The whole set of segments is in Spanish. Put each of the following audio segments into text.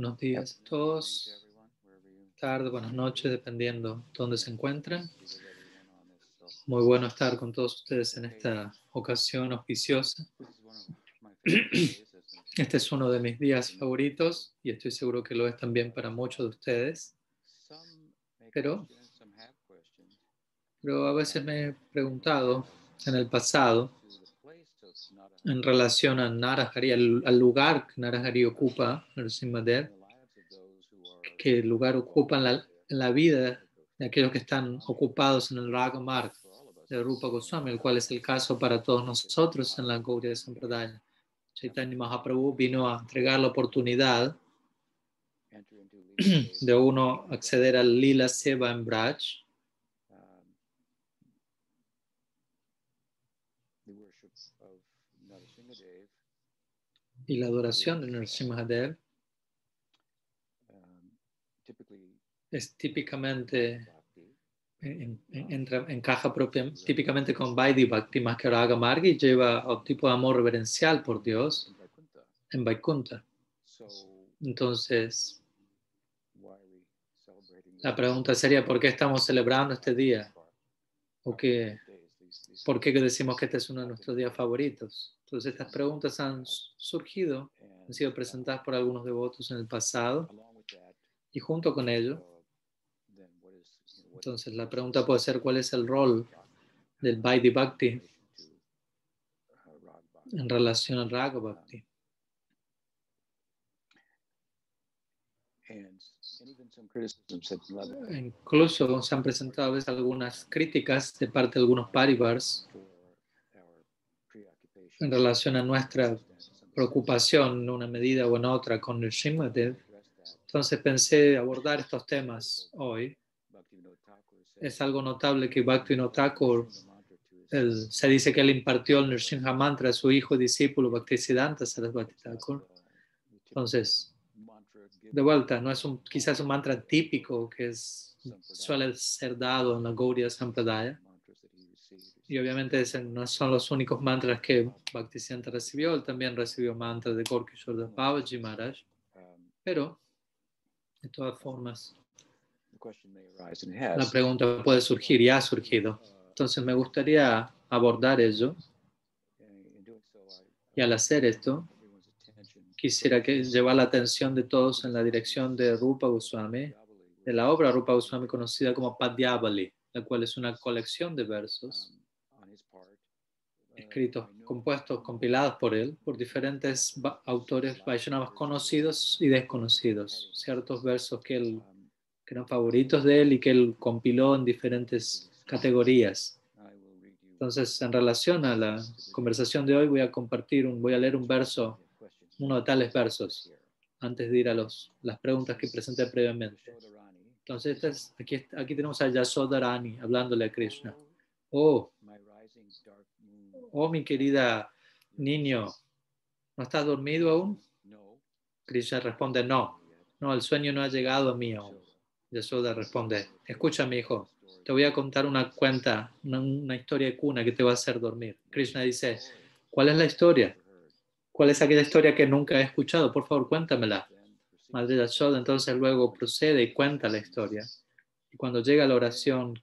Buenos días a todos. Tarde, buenas noches, dependiendo dónde se encuentren. Muy bueno estar con todos ustedes en esta ocasión auspiciosa. Este es uno de mis días favoritos y estoy seguro que lo es también para muchos de ustedes. Pero, pero a veces me he preguntado en el pasado en relación a Narahari, al, lugar que Narahari ocupa, Narasimhadev, que lugar ocupa en la, en la, vida de aquellos que están ocupados en el Raga Marg de Rupa Goswami, el cual es el caso para todos nosotros en la Gaudiya Sampradaya. Chaitanya Mahaprabhu vino a entregar la oportunidad de uno acceder al Lila Seva en Braj, y la adoración de Narasimhadev es típicamente entra, encaja propia, típicamente con Vaidhi Bhakti más que Raga Margi lleva a un tipo de amor reverencial por Dios en Vaikunta. Entonces, la pregunta sería, ¿por qué estamos celebrando este día? ¿O qué, por qué decimos que este es uno de nuestros días favoritos? Entonces estas preguntas han surgido, han sido presentadas por algunos devotos en el pasado y junto con ello, entonces la pregunta puede ser cuál es el rol del Vaidhi Bhakti en relación al Raga Bhakti. Incluso se han presentado a veces algunas críticas de parte de algunos paribars en relación a nuestra preocupación en una medida o en otra con el Shimadev. Entonces pensé abordar estos temas hoy. Es algo notable que Bhaktivinoda Thakur, se dice que él impartió el Nrsimha Mantra a su hijo y discípulo Bhaktisiddhanta Sarasvati Thakur. Entonces, de vuelta, no es un, quizás un mantra típico que es, suele ser dado en la Gaudiya Sampradaya, y obviamente no son los únicos mantras que Bhaktisiddhanta recibió, él también recibió mantras de Gorkishore de Babaji Maharaj. Pero, de todas formas, la pregunta puede surgir y ha surgido. Entonces me gustaría abordar ello. Y al hacer esto, quisiera que llevar la atención de todos en la dirección de Rupa Goswami, de la obra Rupa Goswami conocida como Padyavali, la cual es una colección de versos escritos, compuestos, compilados por él, por diferentes autores Vaishnavas conocidos y desconocidos. Ciertos versos que, él, que eran favoritos de él y que él compiló en diferentes categorías. Entonces, en relación a la conversación de hoy, voy a compartir, un, voy a leer un verso, uno de tales versos, antes de ir a los, las preguntas que presenté previamente. Entonces, aquí, aquí tenemos a Yasodharani hablándole a Krishna. Oh, oh mi querida niño, ¿no estás dormido aún? Krishna responde, no, no, el sueño no ha llegado a mí aún. Yasoda responde, escucha mi hijo, te voy a contar una cuenta, una, historia de cuna que te va a hacer dormir. Krishna dice, ¿cuál es la historia? ¿Cuál es aquella historia que nunca he escuchado? Por favor, cuéntamela. Madre Yashoda entonces luego procede y cuenta la historia. Y cuando llega la oración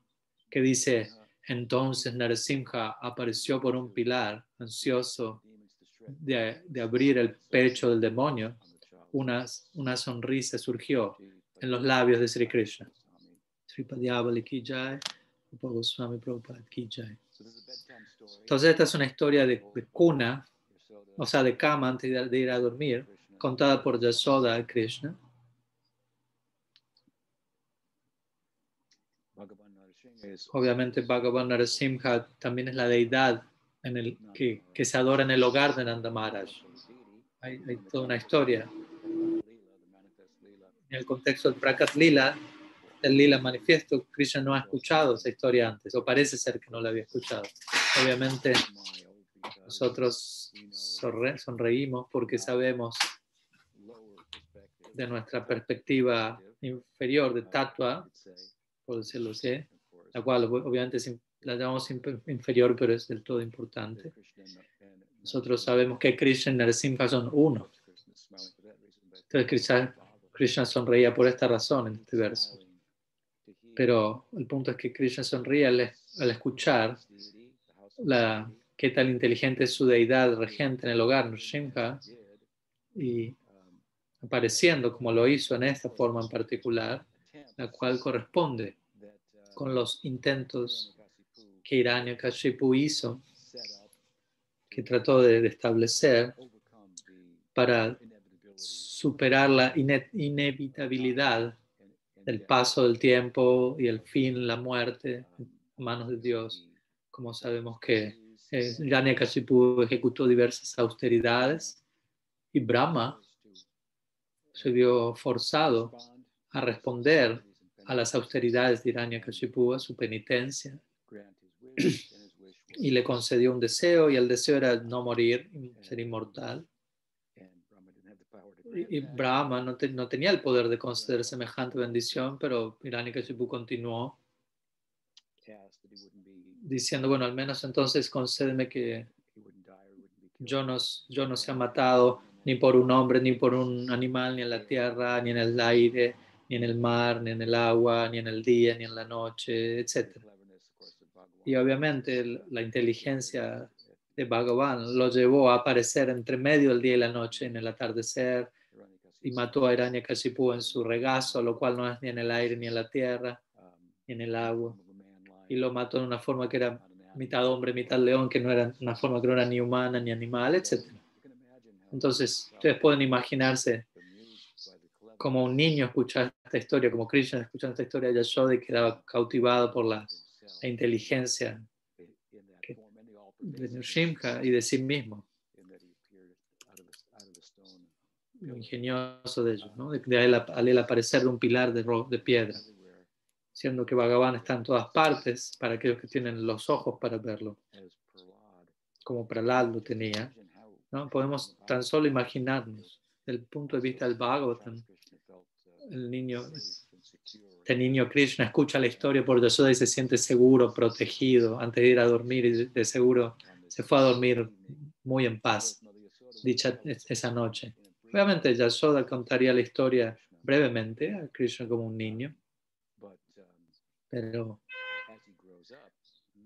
que dice, entonces Narasimha apareció por un pilar, ansioso de, abrir el pecho del demonio. Una, una sonrisa surgió en los labios de Sri Krishna. Entonces esta es una historia de, cuna, o sea, de cama antes de, ir a dormir, contada por Yasoda Krishna. Obviamente Bhagavan Narasimha también es la deidad en el, que, se adora en el hogar de Nanda. Hay, toda una historia. En el contexto del Prakat Lila, el Lila manifiesto, Krishna no ha escuchado esa historia antes, o parece ser que no la había escuchado. Obviamente nosotros sonreímos porque sabemos de nuestra perspectiva inferior de tatua, por decirlo así, la cual obviamente la llamamos inferior, pero es del todo importante. Nosotros sabemos que Krishna y Narasimha son uno. Entonces Krishna sonreía por esta razón en este verso. Pero el punto es que Krishna sonríe al, al escuchar la, qué tal inteligente es su deidad regente en el hogar, Nrsimha, y apareciendo como lo hizo en esta forma en particular, la cual corresponde con los intentos que Kashipu hizo, que trató de establecer para superar la inevitabilidad del paso del tiempo y el fin, la muerte, en manos de Dios. Como sabemos que eh, Kashipu ejecutó diversas austeridades y Brahma se vio forzado a responder a las austeridades de Hiranyakashipu, a su penitencia, y le concedió un deseo, y el deseo era no morir, ser inmortal. Y, Brahma no, no, tenía el poder de conceder semejante bendición, pero Hiranyakashipu continuó diciendo, bueno, al menos entonces concédeme que yo no, yo no sea matado ni por un hombre, ni por un animal, ni en la tierra, ni en el aire, ni en el mar, ni en el agua, ni en el día, ni en la noche, etc. Y obviamente la inteligencia de Bhagavan lo llevó a aparecer entre medio del día y la noche, en el atardecer, y mató a Hiranyakashipu en su regazo, lo cual no es ni en el aire, ni en la tierra, ni en el agua. Y lo mató de una forma que era mitad hombre, mitad león, que no era una forma que no era ni humana, ni animal, etc. Entonces, ustedes pueden imaginarse como un niño escuchar esta historia, como Krishna escuchando esta historia de Yashoda y quedaba cautivado por la, inteligencia de Nrsimha y de sí mismo. Lo ingenioso de ellos, ¿no? de, al, aparecer de un pilar de, de piedra, siendo que Bhagavan está en todas partes para aquellos que tienen los ojos para verlo, como Pralad lo tenía. ¿no? Podemos tan solo imaginarnos, desde el punto de vista del Bhagavatam, el niño, este niño Krishna escucha la historia por Yashoda y se siente seguro, protegido antes de ir a dormir y de seguro se fue a dormir muy en paz dicha esa noche. Obviamente Yashoda contaría la historia brevemente a Krishna como un niño, pero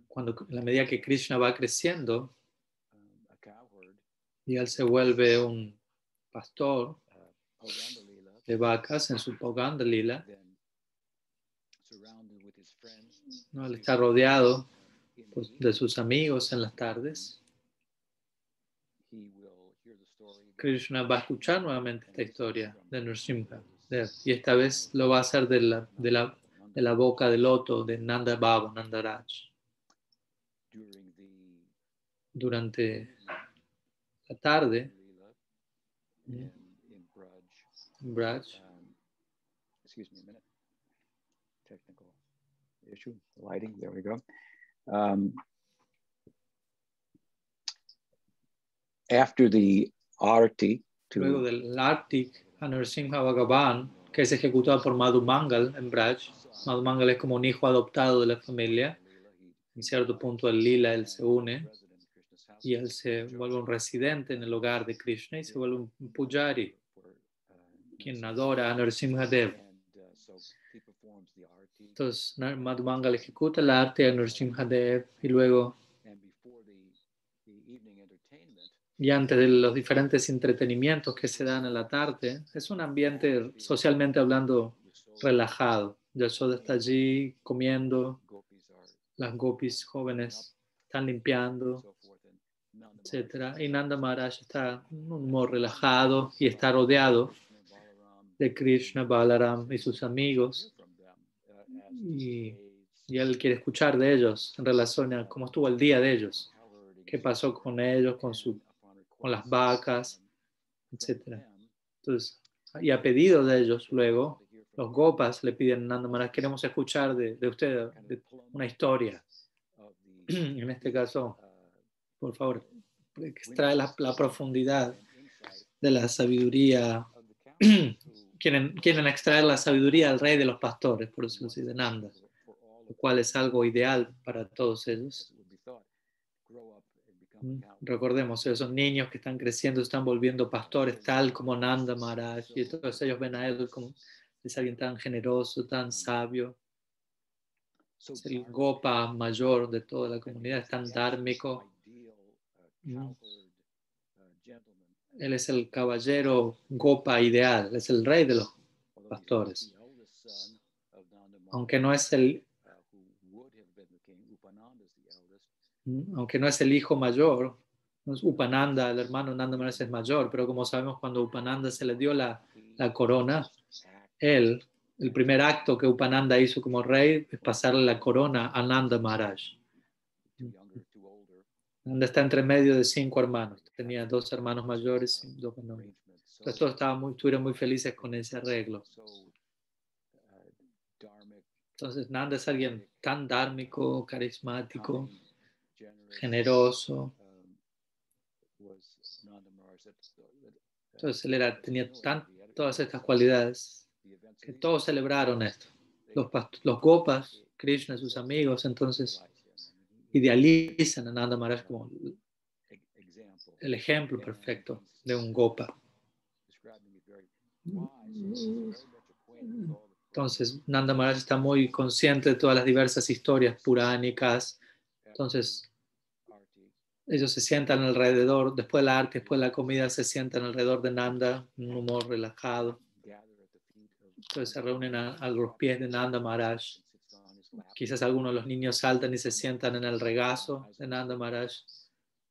cuando a la medida que Krishna va creciendo y él se vuelve un pastor de vacas en su Poganda Lila. ¿no? Él está rodeado de sus amigos en las tardes. Krishna va a escuchar nuevamente esta historia de Nrsimha. Y esta vez lo va a hacer de la, de la, de la boca del loto de Nanda Baba, Nanda Raj. Durante la tarde, Braj. Um, excuse me a minute. Technical issue. Lighting. There we go. Um, after the arti. To, Luego del arti a Nrsimha Bhagavan, que es ejecutado por Madhu Mangal en Braj. Madhu Mangal es como un hijo adoptado de la familia. En cierto punto el lila él se une y él se vuelve un residente en el hogar de Krishna y se vuelve un pujari quien adora a Nrsimhadev. Entonces, Madhumangal ejecuta la arte de Nrsimhadev y luego, y antes de los diferentes entretenimientos que se dan en la tarde, es un ambiente socialmente hablando relajado. Yashoda está allí comiendo, las gopis jóvenes están limpiando, etc. Y Nanda Maharaj está en un humor relajado y está rodeado de Krishna, Balaram y sus amigos. Y, él quiere escuchar de ellos en relación a cómo estuvo el día de ellos, qué pasó con ellos, con, su, con las vacas, etc. Entonces, y a pedido de ellos luego, los gopas le piden Nanda Maharaj, queremos escuchar de, de usted una historia. En este caso, por favor, extrae la, la profundidad de la sabiduría quieren, extraer la sabiduría del rey de los pastores, por eso se de Nanda, lo cual es algo ideal para todos ellos. Mm, Recordemos, esos niños que están creciendo, están volviendo pastores, tal como Nanda Maharaj, y todos ellos ven a él como es alguien tan generoso, tan sabio, es el Gopa mayor de toda la comunidad, es tan dármico. Él es el caballero Gopa ideal, es el rey de los pastores. Aunque no es el aunque no es el hijo mayor, Upananda, el hermano Nanda Maharaj es mayor, pero como sabemos cuando Upananda se le dio la, corona, el primer acto que Upananda hizo como rey es pasarle la corona a Nanda Maharaj. Nanda está entre medio de cinco hermanos, tenía dos hermanos mayores y dos menores. Entonces todos estaban muy, estuvieron muy felices con ese arreglo. Entonces Nanda es alguien tan dármico, carismático generoso. Entonces él era, tenía tan, todas estas cualidades que todos celebraron esto. Los, los Gopas, Krishna sus amigos, entonces idealizan a Nanda Maharaj como el ejemplo perfecto de un Gopa. Entonces, Nanda Maharaj está muy consciente de todas las diversas historias puránicas. Entonces, ellos se sientan alrededor, después de la arte, después de la comida, se sientan alrededor de Nanda, un humor relajado. Entonces se reúnen a, los pies de Nanda Maharaj. Quizás algunos de los niños saltan y se sientan en el regazo de Nanda Maharaj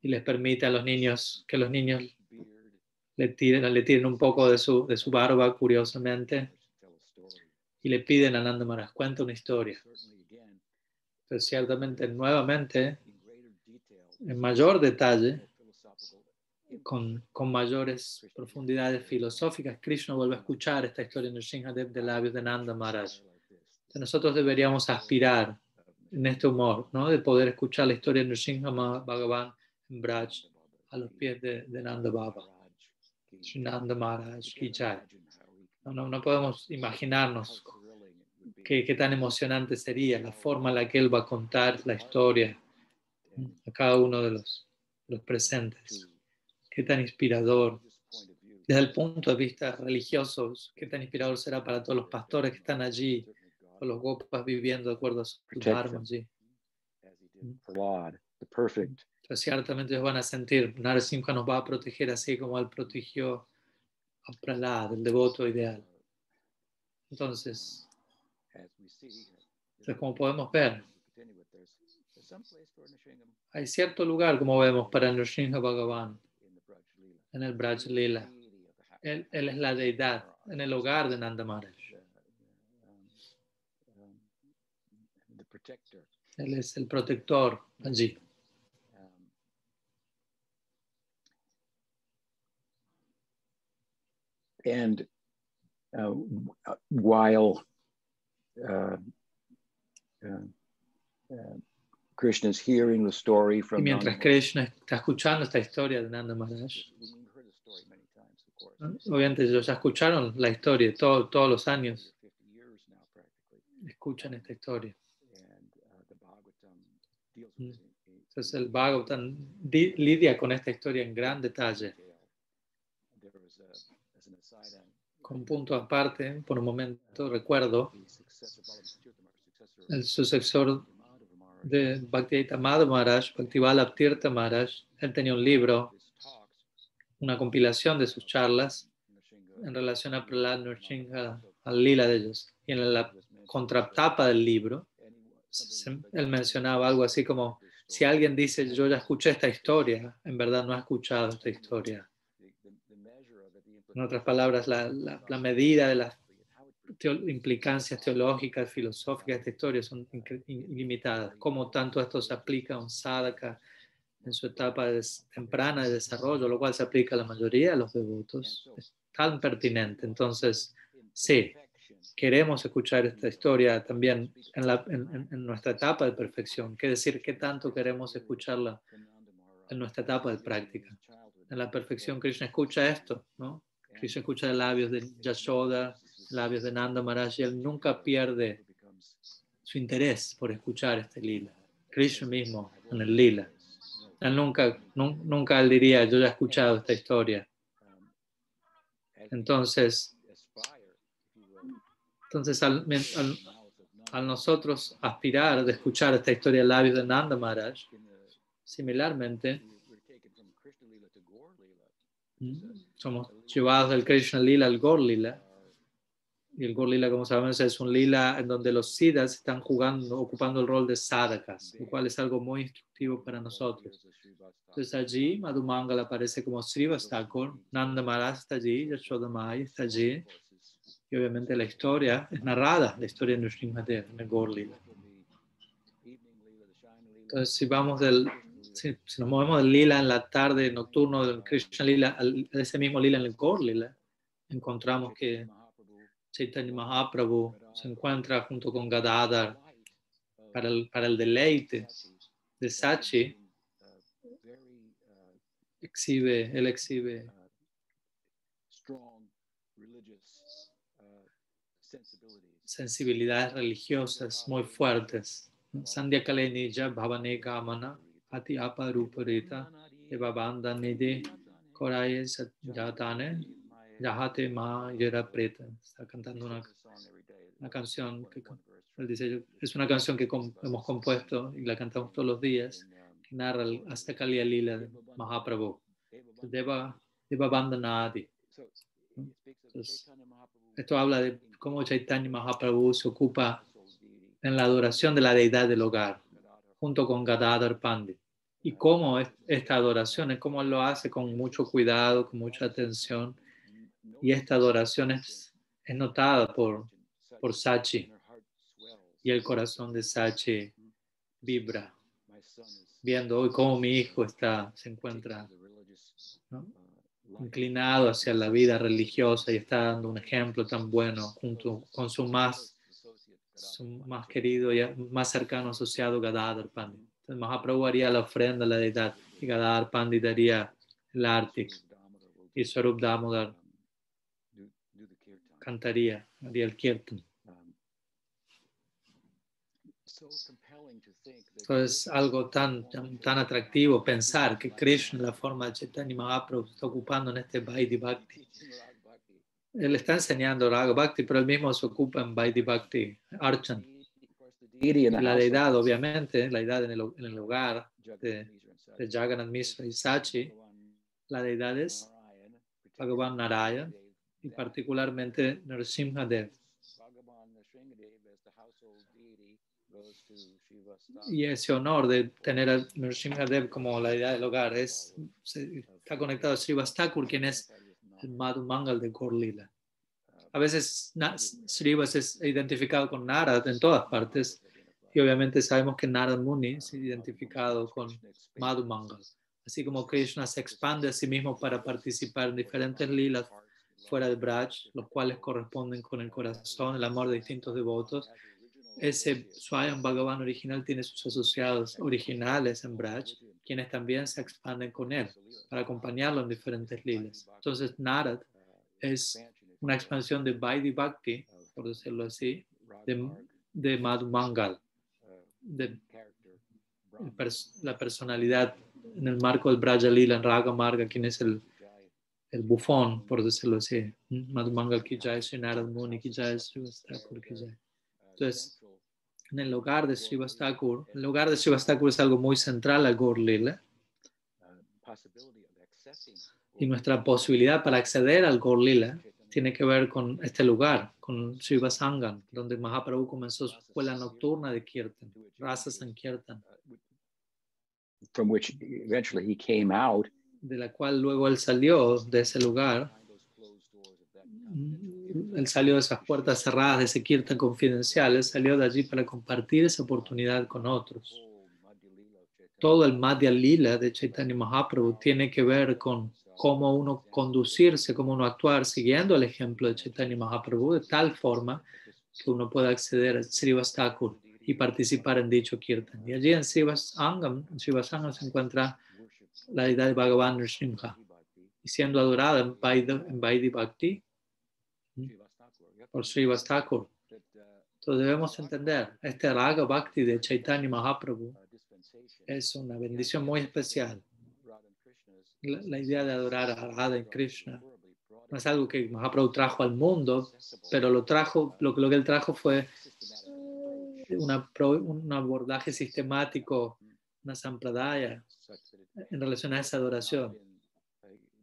y les permite a los niños que los niños le tiren, le tiren un poco de su, de su barba, curiosamente, y le piden a Nanda Maharaj, cuenta una historia. Entonces, ciertamente, nuevamente, en mayor detalle, con, con, mayores profundidades filosóficas, Krishna vuelve a escuchar esta historia de Dev de labios de Nanda Maharaj. nosotros deberíamos aspirar en este humor, ¿no? de poder escuchar la historia de Nrsimha Bhagavan en Braj a los pies de, de Nanda Baba. Nanda Maharaj No, no, no, podemos imaginarnos qué, qué tan emocionante sería la forma en la que él va a contar la historia a cada uno de los, los presentes. Qué tan inspirador. Desde el punto de vista religioso, qué tan inspirador será para todos los pastores que están allí, o los gopas viviendo de acuerdo a su dharma allí. Entonces, ciertamente ellos van a sentir, Narasimha nos va a proteger así como él protegió a Prahlad, el devoto ideal. Entonces, entonces como podemos ver, hay cierto lugar, como vemos, para Nrsimha Bhagavan en el Braj Lila. Él, él, es la deidad en el hogar de Nanda Maharaj. Él es el protector allí. And uh, while uh, uh, uh y mientras Krishna está escuchando esta historia de Nanda Maharaj, obviamente ellos ya escucharon la historia todos los años, escuchan esta historia. Mm. Entonces el Bhagavatam lidia con esta historia en gran detalle. Con punto aparte, por un momento recuerdo, el sucesor de Bhakti Madhav Maharaj, Bhaktivala Tirtha Maharaj, él tenía un libro, una compilación de sus charlas en relación a Prahlad Nrsimha, al lila de ellos. Y en la contratapa del libro, él mencionaba algo así como, si alguien dice, yo ya escuché esta historia, en verdad no ha escuchado esta historia. En otras palabras, la, la, la medida de las implicancias teológicas, filosóficas de esta historia son ilimitadas. Como tanto esto se aplica a un sadhaka en su etapa temprana de desarrollo, lo cual se aplica a la mayoría de los devotos, es tan pertinente. Entonces, sí, queremos escuchar esta historia también en, en nuestra etapa de perfección. ¿Qué decir? ¿Qué tanto queremos escucharla en nuestra etapa de práctica? En la perfección, Krishna escucha esto, ¿no? Krishna escucha de labios de Yashoda, labios de Nanda Maharaj y él nunca pierde su interés por escuchar este lila. Krishna mismo en el lila. Él nunca, nun- nunca él diría, yo ya he escuchado esta historia. Entonces, entonces al, al- al nosotros aspirar de escuchar esta historia de labios de Nanda Maharaj, similarmente, somos llevados del Krishna Lila al Gor Lila. Y el Gor Lila, como sabemos, es un lila en donde los siddhas están jugando, ocupando el rol de sadhakas, lo cual es algo muy instructivo para nosotros. Entonces allí Madhumangala aparece como Srivastakur, Nanda Maharaj está allí, Yashoda Maya está allí, y obviamente la historia es narrada, la historia de Nrsimhadev en el Gaur Lila. Entonces si vamos del, si, si nos movemos del Lila en la tarde nocturno del Krishna Lila, a ese mismo Lila en el Gaur Lila, encontramos que Chaitanya Mahaprabhu se encuentra junto con Gadadhar para el, para el deleite de Sachi, exhibe, él exhibe sensibilidades religiosas muy fuertes. Sandhya Kalenija Bhavane Gamana Ati Aparuparita Eva Banda Nide Koraye Yahate Ma Yera Preta. Está cantando una, una canción que él dice, es una canción que hemos compuesto y la cantamos todos los días, que narra el hasta Kaliya Lila de Mahaprabhu. Deva, Deva Bandanadi. Entonces, esto habla de cómo Chaitanya Mahaprabhu se ocupa en la adoración de la deidad del hogar, junto con Gadadhar Pandit. Y cómo es- esta adoración es cómo lo hace con mucho cuidado, con mucha atención. Y esta adoración es, es notada por, por Sachi. Y el corazón de Sachi vibra, viendo hoy cómo mi hijo está, se encuentra ¿no? inclinado hacia la vida religiosa y está dando un ejemplo tan bueno junto con su más, su más querido y más cercano asociado Gadadhar Pandit. Entonces Mahaprabhu haría la ofrenda a la deidad y Gadadhar Pandit daría el Artik y Swarup Damodar cantaría, haría el Kirtan. Entonces, algo tan, tan, tan atractivo pensar que Krishna, la forma de Chaitanya Mahaprabhu, está ocupando en este Vaidhi Bhakti. Él está enseñando Raga Bhakti, pero él mismo se ocupa en Vaidhi Bhakti, Archan. Y la deidad, obviamente, la deidad en el, en el hogar de, de Jagannath Mishra y Sachi, la deidad es Bhagavan Narayan y particularmente Nrsimhadev. Y ese honor de tener a Nrsimhadev como la deidad del hogar es, está conectado a Srivastakur, quien es el Madhu Mangal de Gaur Lila. A veces Srivas es identificado con Narad en todas partes y obviamente sabemos que Narad Muni es identificado con Madhu Mangal. Así como Krishna se expande a sí mismo para participar en diferentes lilas fuera de Braj, los cuales corresponden con el corazón, el amor de distintos devotos. Ese Swayam Bhagavan original tiene sus asociados originales en Braj, quienes también se expanden con él para acompañarlo en diferentes lilas. Entonces, Narad es una expansión de Vaidhi Bhakti, por decirlo así, de, de Madhu Mangal, de la personalidad en el marco del Braja Lila, en Raga Marga, quien es el, el bufón, por decirlo así. Madhu Mangal ki jai, Sri Narad Muni ki jai, Srivastakur ki jai. Entonces, en el hogar de Srivastakur, el hogar de Srivastakur es algo muy central al Gaur Lila, y nuestra posibilidad para acceder al Gaur Lila tiene que ver con este lugar, con Srivasangan, donde Mahaprabhu comenzó su escuela nocturna de Kirtan, Rasa Sankirtan, from which eventually he came out. De la cual luego él salió de ese lugar. Él salió de esas puertas cerradas de ese Kirtan confidencial, él salió de allí para compartir esa oportunidad con otros. Todo el Madhya Lila de Chaitanya Mahaprabhu tiene que ver con cómo uno conducirse, cómo uno actuar siguiendo el ejemplo de Chaitanya Mahaprabhu de tal forma que uno pueda acceder a Srivastakur y participar en dicho Kirtan. Y allí en Srivasangam, en Srivasangam se encuentra la deidad de Bhagavan Nrsimha y siendo adorada en Vaidhi Bhakti por Srivastakur. Entonces debemos entender, este Raga Bhakti de Chaitanya Mahaprabhu es una bendición muy especial. La, la idea de adorar a Radha y Krishna no es algo que Mahaprabhu trajo al mundo, pero lo trajo, lo, lo que él trajo fue una, un abordaje sistemático, una sampradaya en relación a esa adoración,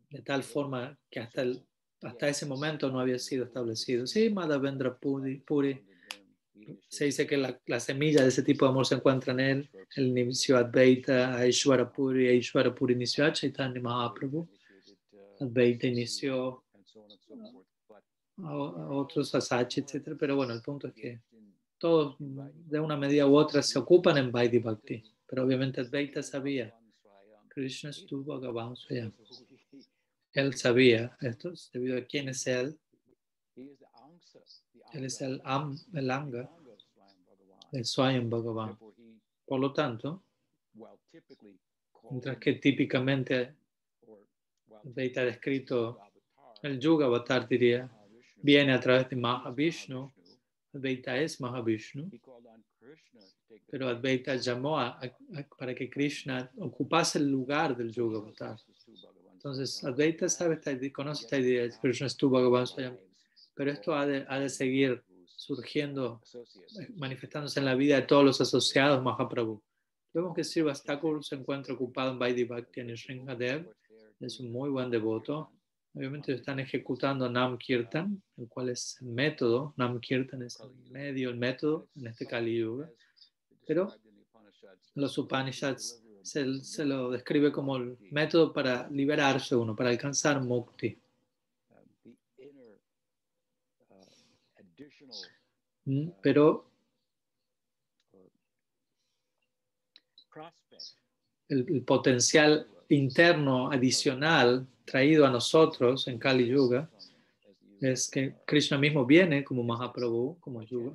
de tal forma que hasta, el, hasta ese momento no había sido establecido. Sí, Madhavendra Puri, Puri se dice que la, la semilla de ese tipo de amor se encuentra en él, el inició Advaita, Aishwara Puri, Aishwara Puri inició a Chaitanya Mahaprabhu, Advaita inició a, a otros Asachi, etc. Pero bueno, el punto es que todos de una medida u otra se ocupan en Vaidhi Bhakti, pero obviamente Advaita sabía, Krishna estuvo Swayam. Él sabía esto debido a quién es él. Él es el, am, el anga, el Swayam Bhagavan. Por lo tanto, mientras que típicamente ha descrito el Yuga Avatar, diría, viene a través de Mahavishnu, Advaita es Mahavishnu, pero Advaita llamó para que Krishna ocupase el lugar del Yuga Avatar. Entonces, Advaita sabe esta idea- conoce esta idea, de Krishna estuvo Bhagavan Swayam, pero esto ha de, ha de seguir surgiendo, manifestándose en la vida de todos los asociados Mahaprabhu. Vemos que Srivas Thakur se encuentra ocupado en Vaidhi Bhakti en Sringadev, es un muy buen devoto. Obviamente están ejecutando Nam Kirtan, el cual es el método. Nam Kirtan es el medio, el método en este Kali Yuga. Pero los Upanishads se, se lo describe como el método para liberarse uno, para alcanzar mukti. ¿Mm? Pero el, el potencial interno adicional traído a nosotros en Kali Yuga es que Krishna mismo viene como Mahaprabhu, como Yuga,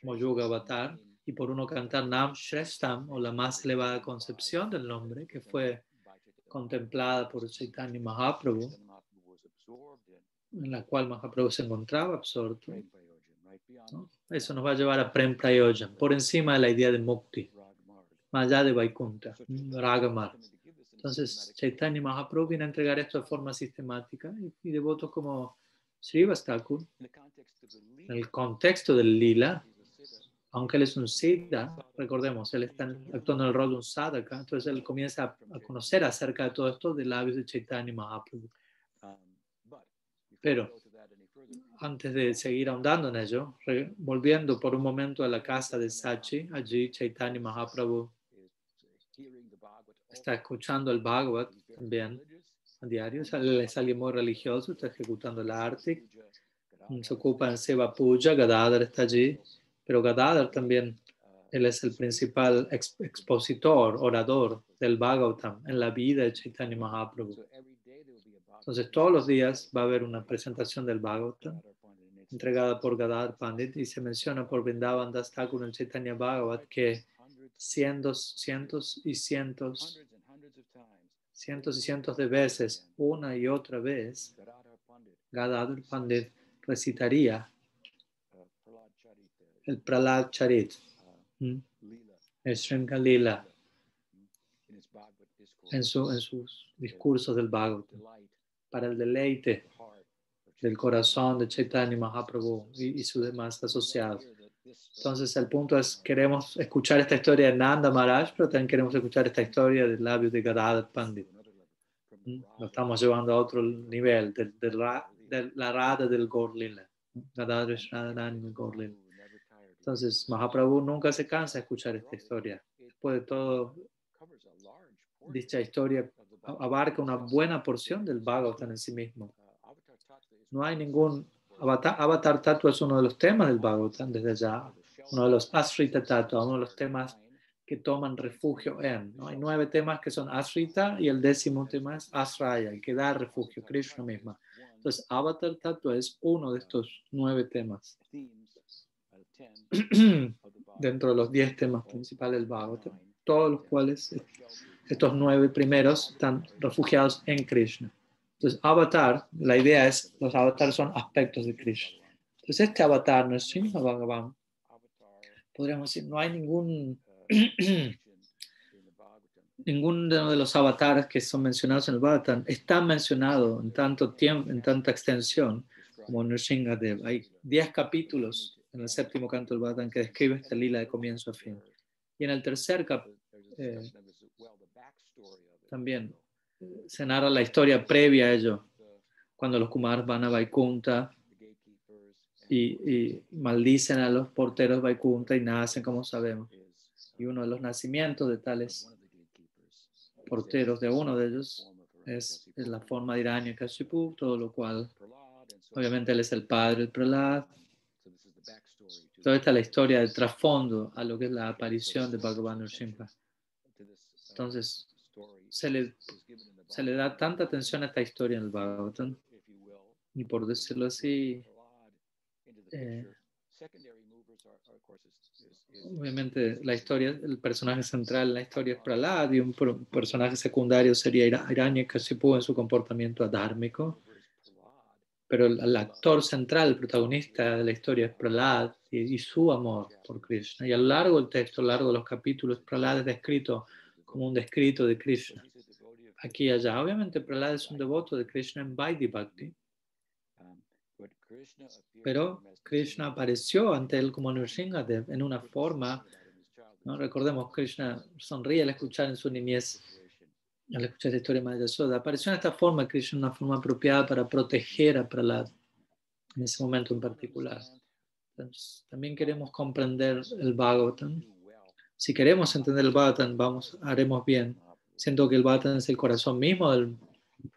como Yuga Avatar, y por uno cantar Nam Shreshtam, o la más elevada concepción del nombre, que fue contemplada por Chaitanya Mahaprabhu, en la cual Mahaprabhu se encontraba absorto. ¿no? Eso nos va a llevar a Prem Prayojan, por encima de la idea de Mukti, más allá de Vaikunta, Ragamar. Entonces, Chaitanya Mahaprabhu viene a entregar esto de forma sistemática y, y devotos como Srivas Thakur, en el contexto del lila, aunque él es un siddha, recordemos, él está actuando en el rol de un sadhaka, entonces él comienza a, a conocer acerca de todo esto de labios de Chaitanya Mahaprabhu. Pero antes de seguir ahondando en ello, volviendo por un momento a la casa de Sachi, allí Chaitanya Mahaprabhu está escuchando el Bhagavad también a diario, es alguien muy religioso, está ejecutando el arte, se ocupa en Seva Puja, Gadadhar está allí, pero Gadadhar también, él es el principal ex- expositor, orador del Bhagavatam en la vida de Chaitanya Mahaprabhu. Entonces todos los días va a haber una presentación del Bhagavatam entregada por Gadadhar Pandit y se menciona por Vrindavan Das Thakur en Chaitanya Bhagavat que cientos, cientos y cientos, cientos y cientos de veces, una y otra vez, Gadadhar Pandit recitaría el Pralad Charit, ¿m? el Srimka Lila, en, su- en sus discursos del Bhagavatam, para el deleite del corazón de Chaitanya Mahaprabhu y, y sus demás asociados. Entonces el punto es, queremos escuchar esta historia de Nanda Maharaj, pero también queremos escuchar esta historia del labio de Gadadhar Pandit. ¿Mm? Lo estamos llevando a otro nivel, de, de la, de la rada del Gorlila. Gadadhar Shradharani del Gorlila. Entonces Mahaprabhu nunca se cansa de escuchar esta historia. Después de todo, dicha historia abarca una buena porción del Bhagavatam en sí mismo. No hay ningún... Avatar, Avatar Tattva es uno de los temas del Bhagavatam desde allá, uno de los Asrita Tattva, uno de los temas que toman refugio en. ¿no? Hay nueve temas que son Asrita y el décimo tema es Asraya, el que da refugio, Krishna misma. Entonces, Avatar Tattva es uno de estos nueve temas dentro de los diez temas principales del Bhagavatam, todos los cuales estos nueve primeros están refugiados en Krishna. Entonces, avatar, la idea es, los avatares son aspectos de Krishna. Entonces, este avatar Srimad Bhagavan. Podríamos decir, no hay ningún, ninguno de los avatares que son mencionados en el Bhagavatam está mencionado en tanto tiempo, en tanta extensión como Nrsingadev. Hay 10 capítulos en el séptimo canto del Bhagavatam que describe esta lila de comienzo a fin. Y en el tercer cap eh, también eh, se narra la historia previa a ello, cuando los Kumars van a Vaikunta y, y maldicen a los porteros Vaikunta y nacen, como sabemos. Y uno de los nacimientos de tales porteros de uno de ellos es, es la forma de Irania Kashipu, todo lo cual, obviamente, él es el padre del Prahlad. Toda esta es la historia del trasfondo a lo que es la aparición de Bhagavan Nrsimha. Entonces, se le, se le da tanta atención a esta historia en el Bhagavatam, y por decirlo así, eh, obviamente la historia, el personaje central en la historia es Prahlad y un personaje secundario sería Hiranyakashipu en su comportamiento adármico. Pero el, actor central, el protagonista de la historia es Prahlad y, su amor por Krishna. Y a lo largo del texto, a lo largo de los capítulos, Prahlad es descrito como un descrito de Krishna. Aquí y allá. Obviamente Prahlad es un devoto de Krishna en Vaidhi Bhakti. Pero Krishna apareció ante él como Nrsingadev en una forma, ¿no? recordemos, Krishna sonríe al escuchar en su niñez, al escuchar la historia de Yasoda, apareció en esta forma, Krishna, una forma apropiada para proteger a Prahlad en ese momento en particular. también queremos comprender el Bhagavatam. Si queremos entender el Bhagavatam, vamos, haremos bien. Siento que el Bhagavatam es el corazón mismo del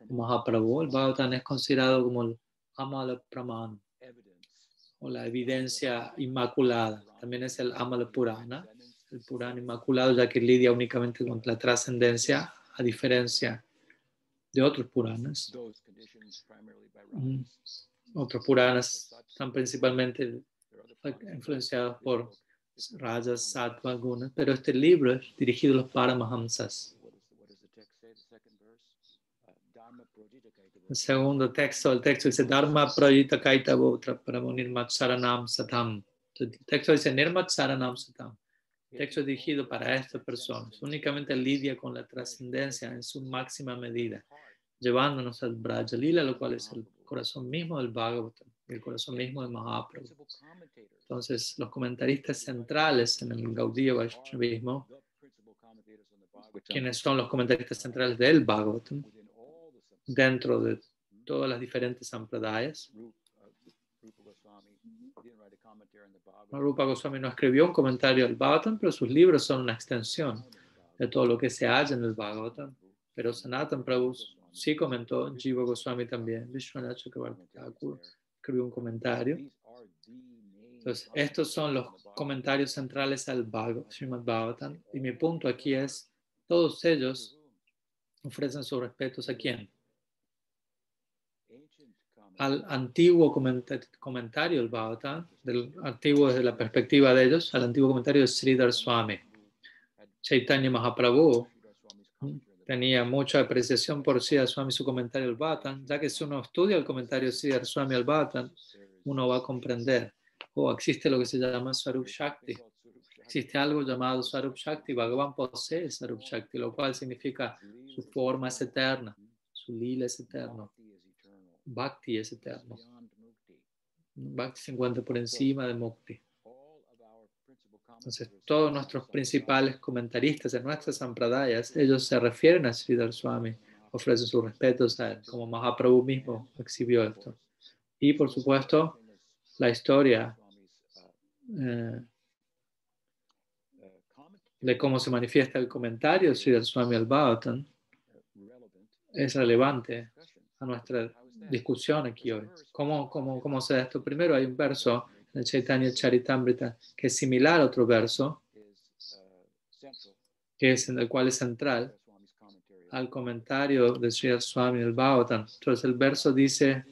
Mahaprabhu. El Bhagavatam es considerado como el Amala Praman o la evidencia inmaculada. También es el Amala Purana, el Purana inmaculado, ya que lidia únicamente con la trascendencia, a diferencia de otros Puranas. Mm. Otros Puranas están principalmente influenciados por Rajas, Sattva, Guna, pero este libro es dirigido a los Paramahamsas. El segundo texto, el texto dice Dharma Prajita Kaita Pramo Nirmat Saranam Satam. El texto dice Nirmat Saranam Satam. Texto dirigido para estas personas. Únicamente lidia con la trascendencia en su máxima medida, llevándonos al Brajalila, lo cual es el corazón mismo del Bhagavatam, el corazón mismo del Mahaprabhu. Entonces, los comentaristas centrales en el Gaudiya Vaishnavismo, quienes son los comentaristas centrales del Bhagavatam, dentro de todas las diferentes sampradayas. Rupa Goswami no escribió un comentario al Bhagavatam, pero sus libros son una extensión de todo lo que se halla en el Bhagavatam. Pero Sanatan Prabhu sí comentó, Jiva Goswami también, Vishwanath Chakravarti escribió un comentario. Entonces, estos son los comentarios centrales al Bhagavatam. Y mi punto aquí es, todos ellos ofrecen sus respetos a quién? Al antiguo comentario del Bhagavatam, del antiguo desde la perspectiva de ellos, al antiguo comentario de Sridhar Swami. Chaitanya Mahaprabhu tenía mucha apreciación por Sridhar Swami su comentario al Bhagavatam, ya que si uno estudia el comentario de Sridhar Swami al Bhagavatam, uno va a comprender, oh, existe lo que se llama Swarup Shakti. Existe algo llamado Swarup Shakti, Bhagavan posee Swarup Shakti, lo cual significa su forma es eterna, su lila es eterno. Bhakti es eterno. Bhakti se encuentra por encima de Mukti. Entonces, todos nuestros principales comentaristas en nuestras sampradayas, ellos se refieren a Sridhar Swami, ofrecen sus respetos a él, como Mahaprabhu mismo exhibió esto. Y, por supuesto, la historia eh, de cómo se manifiesta el comentario de Sridhar Swami al Bhagavatam es relevante a nuestra discusión aquí hoy. ¿Cómo, cómo, cómo se da esto? Primero hay un verso en el Chaitanya Charitamrita que es similar a otro verso, que es en el cual es central al comentario de Sri Swami el Bhagavatam. Entonces el verso dice,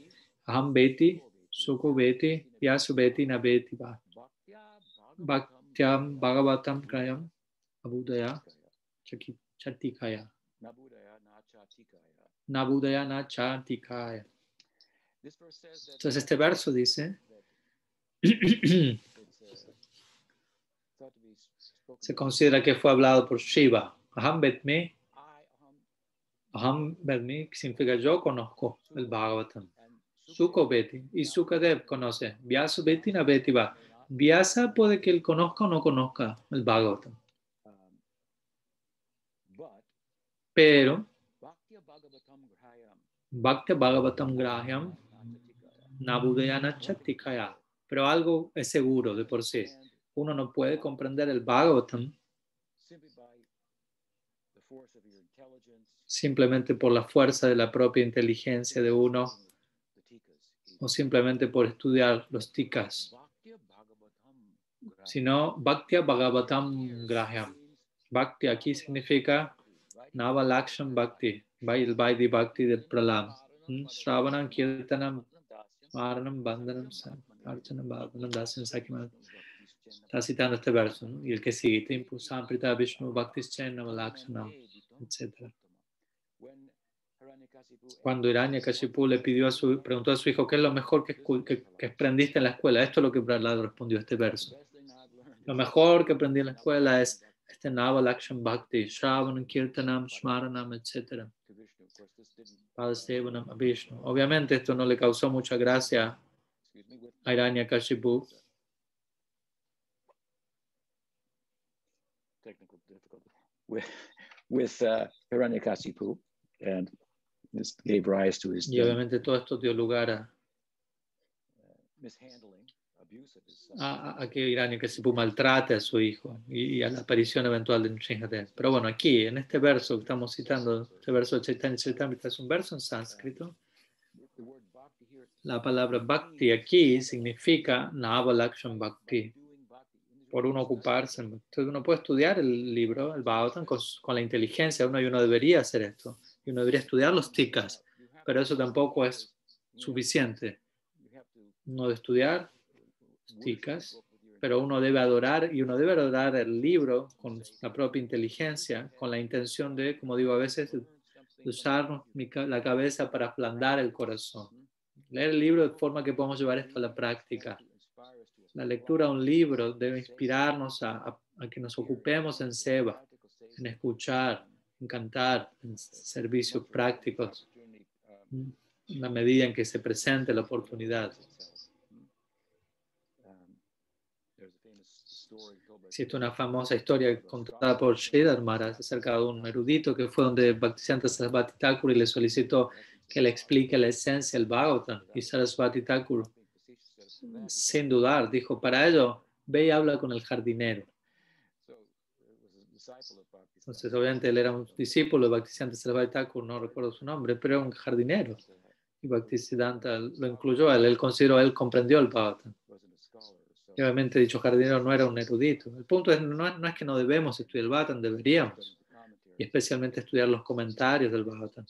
Aham Beti, Sukho Beti, Yasu Beti, Nabeti Bhaktyam Bhagavatam Krayam Abudaya Chatikaya. Nabudaya na Chatikaya. Entonces este verso dice, se considera que fue hablado por Shiva. Aham Betme Aham Vedmi significa yo conozco el Bhagavatam. Suko Beti y Sukadev conoce. Vyasa Beti na Beti va. Vyasa puede que él conozca o no conozca el Bhagavatam. Pero Bhakti Bhagavatam Grahyam Nabudayana Chatikaya. Pero algo es seguro de por sí. Uno no puede comprender el Bhagavatam simplemente por la fuerza de la propia inteligencia de uno o simplemente por estudiar los tikas, sino Bhaktya Bhagavatam Grahyam. Bhakti aquí significa Nava Laksham Bhakti, Vaidhi Bhakti del Pralam. Shravanam Kirtanam Maranam Bandhanam Archanam Bhavanam. Está este y el que sigue. Cuando Kashipu le pidió a su, preguntó a su hijo, ¿qué es lo mejor que, que, que aprendiste en la escuela? Esto es lo que Prahlad respondió este verso. Lo mejor que aprendí en la escuela es este Nava Laksham Bhakti, Shravanam, Kirtanam, Shmaranam, etc. Vishnu. Obviamente esto no le causó mucha gracia a Hiranyakashipu. With, with uh, Hiranyakashipu, and this gave rise to his y obviamente todo esto dio lugar a, a, a que Hiranyakashipu maltrate a su hijo y, a la aparición eventual de Nrsimhadev. Pero bueno, aquí, en este verso que estamos citando, este verso de Chaitanya Charitamrita es un verso en sánscrito. La palabra bhakti aquí significa Navalaksham Bhakti, por uno ocuparse. Entonces uno puede estudiar el libro, el Bhagavatam, con, con la inteligencia, uno y uno debería hacer esto. Y uno debería estudiar los tikas, pero eso tampoco es suficiente. Uno debe estudiar tikas, pero uno debe adorar y uno debe adorar el libro con la propia inteligencia, con la intención de, como digo a veces, usar la cabeza para ablandar el corazón. Leer el libro de forma que podamos llevar esto a la práctica. La lectura de un libro debe inspirarnos a, que nos ocupemos en Seba, en escuchar, en cantar, en servicios prácticos, en la medida en que se presente la oportunidad. Existe una famosa historia contada por Sridhar Maharaj acerca de un erudito que fue donde Bhaktisiddhanta Sarasvati Thakur y le solicitó que le explique la esencia del Bhagavatam. Y Sarasvati Thakur, sin dudar, dijo, para ello, ve y habla con el jardinero. Entonces, obviamente, él era un discípulo de Bhaktisiddhanta Sarasvati Thakur, no recuerdo su nombre, pero era un jardinero. Y Bhaktisiddhanta lo incluyó él, él consideró, él comprendió el Bhagavatam. Obviamente dicho jardinero no era un erudito. El punto es, no, no es que no debemos estudiar el Bhagavatam, deberíamos. Y especialmente estudiar los comentarios del Bhagavatam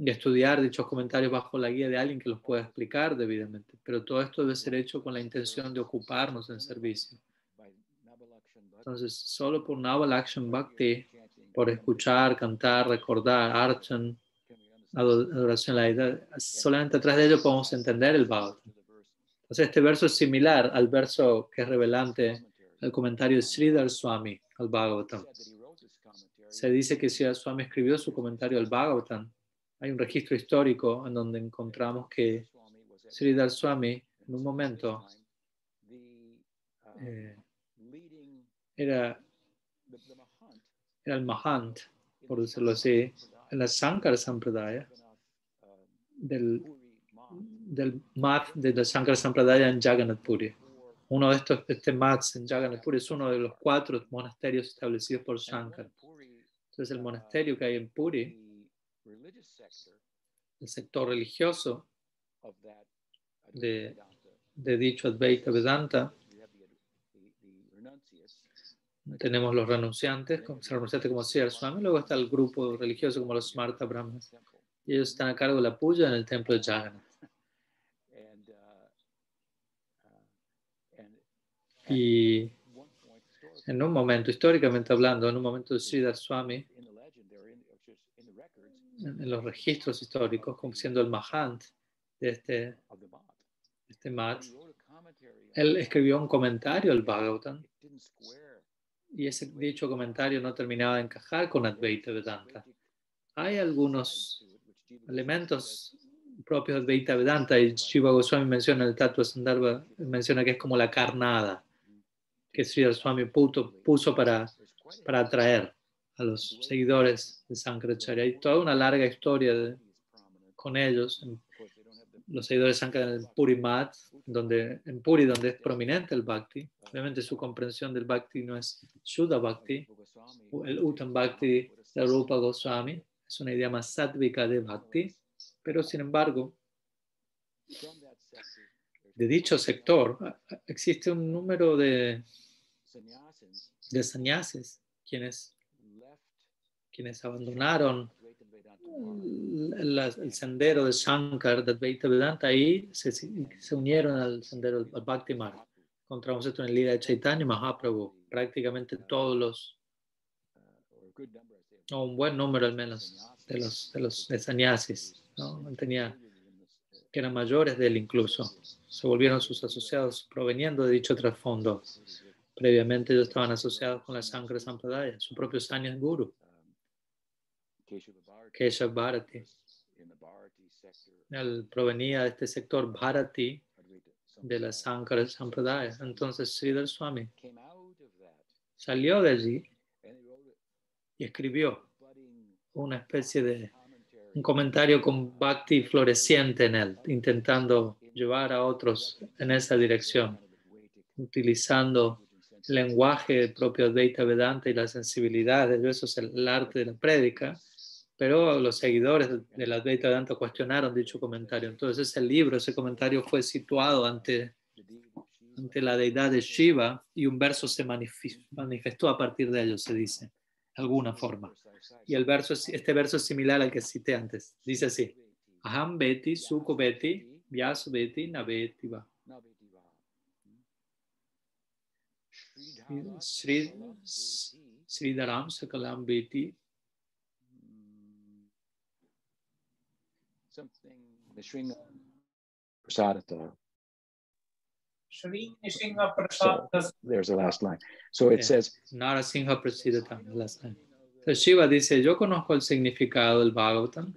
y estudiar dichos comentarios bajo la guía de alguien que los pueda explicar debidamente. Pero todo esto debe ser hecho con la intención de ocuparnos en servicio. Entonces, solo por Naval Action Bhakti, por escuchar, cantar, recordar, archan, adoración a la idea, solamente atrás de ello podemos entender el Bhagavatam. Entonces, este verso es similar al verso que es revelante el comentario de Sridhar Swami al Bhagavatam. Se dice que Sridhar Swami escribió su comentario al Bhagavatam hay un registro histórico en donde encontramos que Sridhar Swami en un momento eh, era, era el Mahant, por decirlo así, en la Sankara Sampradaya, del, del Mat de la Sankara Sampradaya en Jagannath Puri. Uno de estos, este Mats en Jagannath Puri es uno de los cuatro monasterios establecidos por Shankar. Entonces el monasterio que hay en Puri el sector religioso de, de dicho Advaita Vedanta, tenemos los renunciantes, como, renunciantes como Sri Swami, luego está el grupo religioso como los Smarta Brahmanas. Y ellos están a cargo de la puya en el templo de Jagannath. Y en un momento, históricamente hablando, en un momento de Sridhar Swami, en los registros históricos como siendo el Mahant de este, este Mat. Él escribió un comentario al Bhagavatam Y ese dicho comentario no terminaba de encajar con Advaita Vedanta. Hay algunos elementos propios de Advaita Vedanta y Shiva Goswami menciona el Tattva Sandarbha, menciona que es como la carnada que Sri Goswami puso para, para atraer a los seguidores de Sankaracharya. Hay toda una larga historia con ellos, los seguidores de Sankaracharya en Puri Mat, donde, en Puri, donde es prominente el Bhakti. Obviamente su comprensión del Bhakti no es Shuddha Bhakti, el Uttam Bhakti de Rupa Goswami, es una idea más sádvica de Bhakti, pero sin embargo, de dicho sector existe un número de, de quienes quienes abandonaron el, sendero de Shankar, de Advaita Vedanta, ahí se, se unieron al sendero del Bhakti Marg. Encontramos esto en el libro de Chaitanya Mahaprabhu. Prácticamente todos los, o un buen número al menos, de los, de los de ¿no? tenía, que eran mayores de él incluso, se volvieron sus asociados proveniendo de dicho trasfondo. Previamente ellos estaban asociados con la Shankara Sampradaya, su propio Sanya Guru. Keshav Bharati. Él provenía de este sector Bharati de la Sankara Sampradaya. Entonces Sridhar Swami salió de allí y escribió una especie de un comentario con bhakti floreciente en él, intentando llevar a otros en esa dirección, utilizando el lenguaje propio de Advaita Vedanta y la sensibilidad, eso es el arte de la prédica, pero los seguidores de la Advaita Vedanta cuestionaron dicho comentario. Entonces ese libro, ese comentario fue situado ante, ante la deidad de Shiva y un verso se manifestó a partir de ello, se dice, de alguna forma. Y el verso, este verso es similar al que cité antes. Dice así, Aham Beti, Sukho Beti, Vyas Beti, Nabeti Va. Sridharam Sakalam Beti, something Nishringa Prasadata. Shri Nishinga Prasad. So, there's the last line. So it yeah. says Narasingha Prasidata, last line. So Shiva dice, yo conozco el significado del Bhagavatam.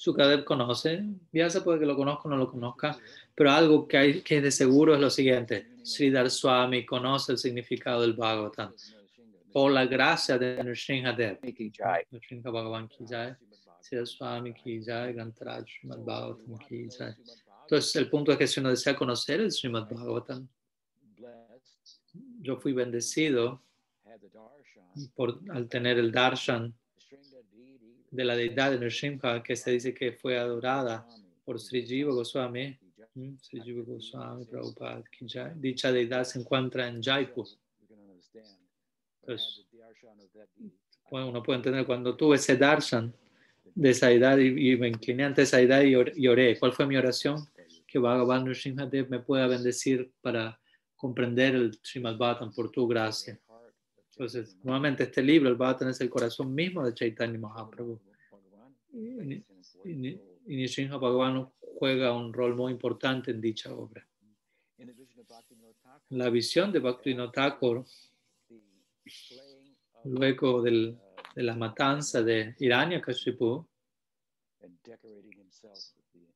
Sukadev conoce, Vyasa puede que lo conozca o no lo conozca, pero algo que, hay, que es de seguro es lo siguiente. Sridhar Swami conoce el significado del Bhagavatam por la gracia de Nrsimhadev. Nrsimha Bhagavan ki jai. Swami ki jai, Gantaraj Srimad Bhagavatam ki jai. Entonces, el punto es que si uno desea conocer el Srimad Bhagavatam, yo fui bendecido por, al tener el darshan de la deidad de Nrsimha, que se dice que fue adorada por Sri Jiva Goswami. Sri Jiva Goswami Prabhupada. Dicha deidad se encuentra en Jaipur. Entonces, bueno, uno puede entender cuando tuve ese darshan, de esa edad y, me incliné ante esa edad y, oré. ¿Cuál fue mi oración? Que Bhagavan Nrsimhadev me pueda bendecir para comprender el Srimad Bhattan por tu gracia. Entonces, nuevamente este libro, el Bhattan es el corazón mismo de Chaitanya Mahaprabhu. Y, y, Bhagavan juega un rol muy importante en dicha obra. La visión de Bhaktivinoda Thakur, luego del de la matanza de Hiranyakashipu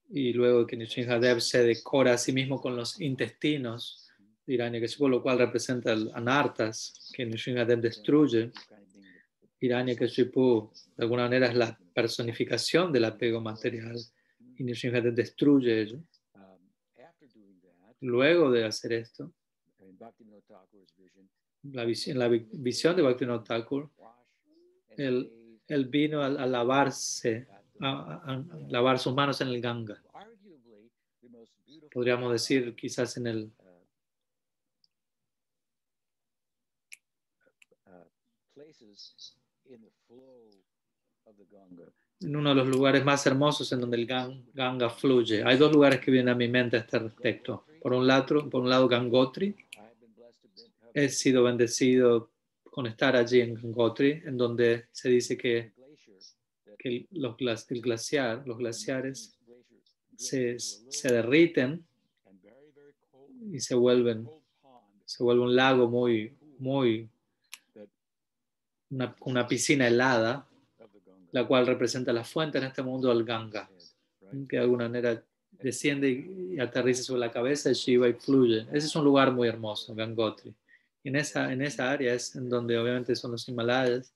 y luego que Nrsimhadev se decora a sí mismo con los intestinos de Hiranyakashipu, lo cual representa el anartas que Nrsimhadev destruye. Hiranyakashipu de alguna manera es la personificación del apego material y Nrsimhadev destruye ello. Luego de hacer esto, la la visión de Bhaktivinoda Thakur, él, él vino a, a lavarse, a, a, lavar sus manos en el Ganga. Podríamos decir quizás en el en uno de los lugares más hermosos en donde el Ganga fluye. Hay dos lugares que vienen a mi mente a este respecto. Por un lado, por un lado Gangotri. He sido bendecido con estar allí en Gangotri, en donde se dice que, que los, el glaciar, los glaciares se, se derriten y se vuelven, se vuelve un lago muy, muy una, piscina helada, la cual representa la fuente en este mundo del Ganga, que de alguna manera desciende y, y aterriza sobre la cabeza de Shiva y fluye. Ese es un lugar muy hermoso, Gangotri. En esa, en esa área es en donde obviamente son los Himalayas.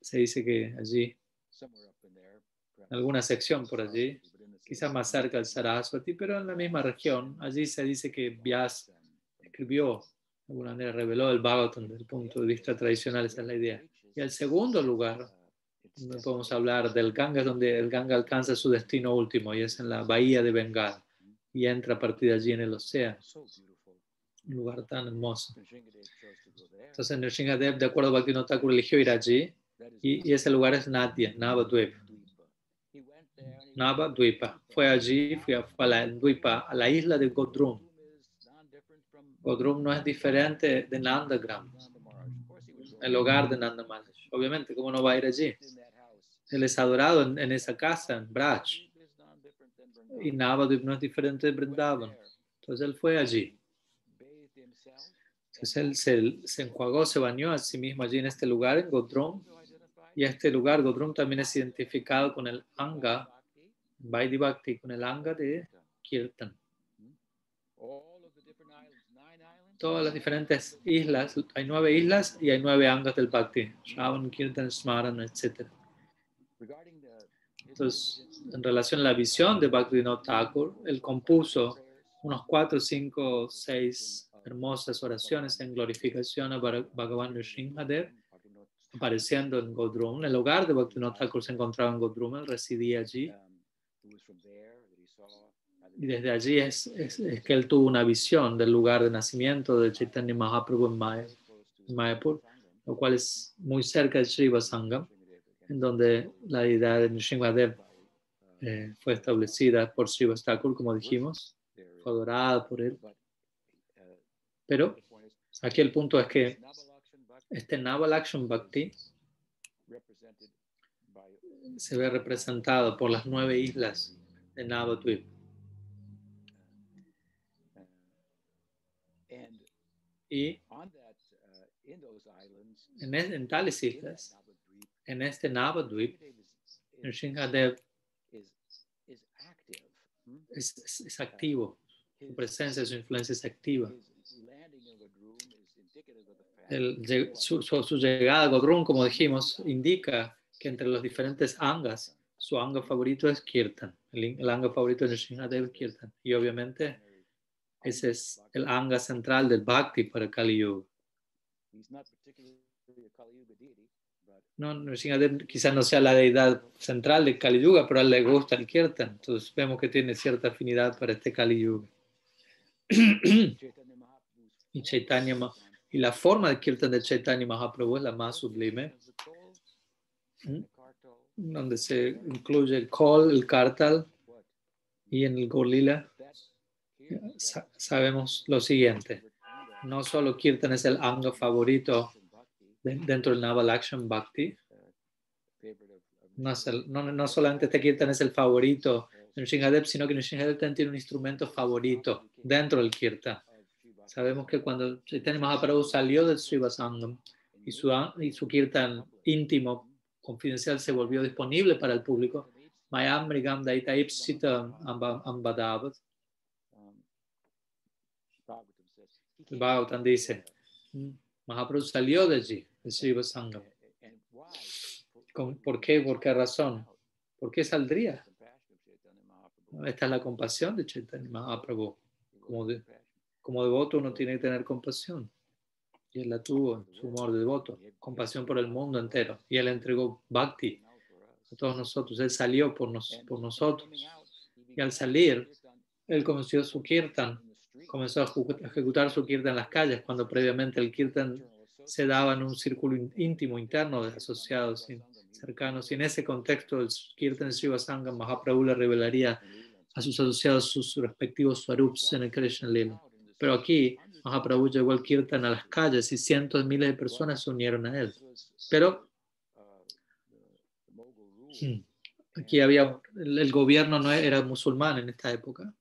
Se dice que allí, en alguna sección por allí, quizás más cerca del Saraswati, pero en la misma región, allí se dice que Vyas escribió, de alguna manera reveló el Bhagavatam desde el punto de vista tradicional, esa es la idea. Y el segundo lugar, podemos hablar del Ganga, donde el Ganga alcanza su destino último, y es en la bahía de Bengal, y entra a partir de allí en el océano. Un lugar tan hermoso. Entonces, Nrsingadev, de acuerdo a Bhaktivinoda Thakur, eligió ir allí, y, y ese lugar es Nadia, Navadvipa. Navadvipa. Fue allí, fue a, fue a la Dvipa, a la isla de Godrum. Godrum no es diferente de Nandagram, el hogar de Nanda Maharaj. Obviamente, ¿cómo no va a ir allí? Él es adorado en, en esa casa, en Braj. Y Navadvip no es diferente de Vrindavan. Entonces él fue allí. Entonces él se, se enjuagó, se bañó a sí mismo allí en este lugar, en Godrum. Y este lugar, Godrum, también es identificado con el Anga, Vaidhi Bhakti, con el Anga de Kirtan. Todas las diferentes islas, hay nueve islas y hay nueve Angas del Bhakti, Shravan, Kirtan, Smarana, etc. Entonces, en relación a la visión de Bhaktivinoda Thakur, él compuso unos cuatro, cinco, seis hermosas oraciones en glorificación a Bhag- Bhagavan Nrsimhadev, apareciendo en Godrum. El hogar de Bhaktivinoda Thakur se encontraba en Godrum, él residía allí. Y desde allí es, es- es que él tuvo una visión del lugar de nacimiento de Chaitanya Mahaprabhu en Maya- en Mayapur, lo cual es muy cerca de Sri Sangam, en donde la deidad de Nrsimhadev eh, fue establecida por Sri Thakur, como dijimos, fue adorada por él. Pero aquí el punto es que este Navalakshan Bhakti se ve representado por las nueve islas de Navadvip. Y en, es- en tales islas, en este Navadvip, Nrsimhadev es, es- es activo, su presencia, su influencia es activa. El su, su- su llegada a Godrun, como dijimos, indica que entre los diferentes angas, su anga favorito es Kirtan. El, el anga favorito de Nrsimhadev es Kirtan. Y obviamente ese es el anga central del Bhakti para Kali Yuga. No, quizás no sea la deidad central de Kali Yuga, pero a él le gusta el Kirtan. Entonces vemos que tiene cierta afinidad para este Kali Yuga. y Chaitanya y la forma de Kirtan de Chaitanya Mahaprabhu es la más sublime, ¿Mm? donde se incluye el Kol, el Kartal y en el Golila sa- sabemos lo siguiente. No solo Kirtan es el anga favorito de- dentro del Navalakshan Bhakti, no, no, solamente este Kirtan es el favorito de Nrsimhadev, sino que también tiene un instrumento favorito dentro del Kirtan. Sabemos que cuando Chaitanya Mahaprabhu salió del Sriva Sangam y su, y su Kirtan íntimo, confidencial, se volvió disponible para el público, el Bhagavatam dice, mm, Mahaprabhu salió de allí, del Sriva Sangam. ¿Con- ¿Por qué? ¿Por qué razón? ¿Por qué saldría? Esta es la compasión de Chaitanya Mahaprabhu. Como, de- como devoto uno tiene que tener compasión. Y él la tuvo su humor de devoto. Compasión por el mundo entero. Y él entregó bhakti a todos nosotros. Él salió por, nos- por nosotros. Y al salir, él comenzó su kirtan. Comenzó a ejecu- a ejecutar su kirtan en las calles, cuando previamente el kirtan se daba en un círculo íntimo, interno de asociados cercanos. Y en ese contexto, el kirtan Shiva Sangam, Mahaprabhu le revelaría a sus asociados sus respectivos swarups en el Krishna Lila. Pero aquí, Mahaprabhu llevó el kirtan a las calles y cientos de miles de personas se unieron a él. Pero hmm, aquí había, el gobierno no era musulmán en esta época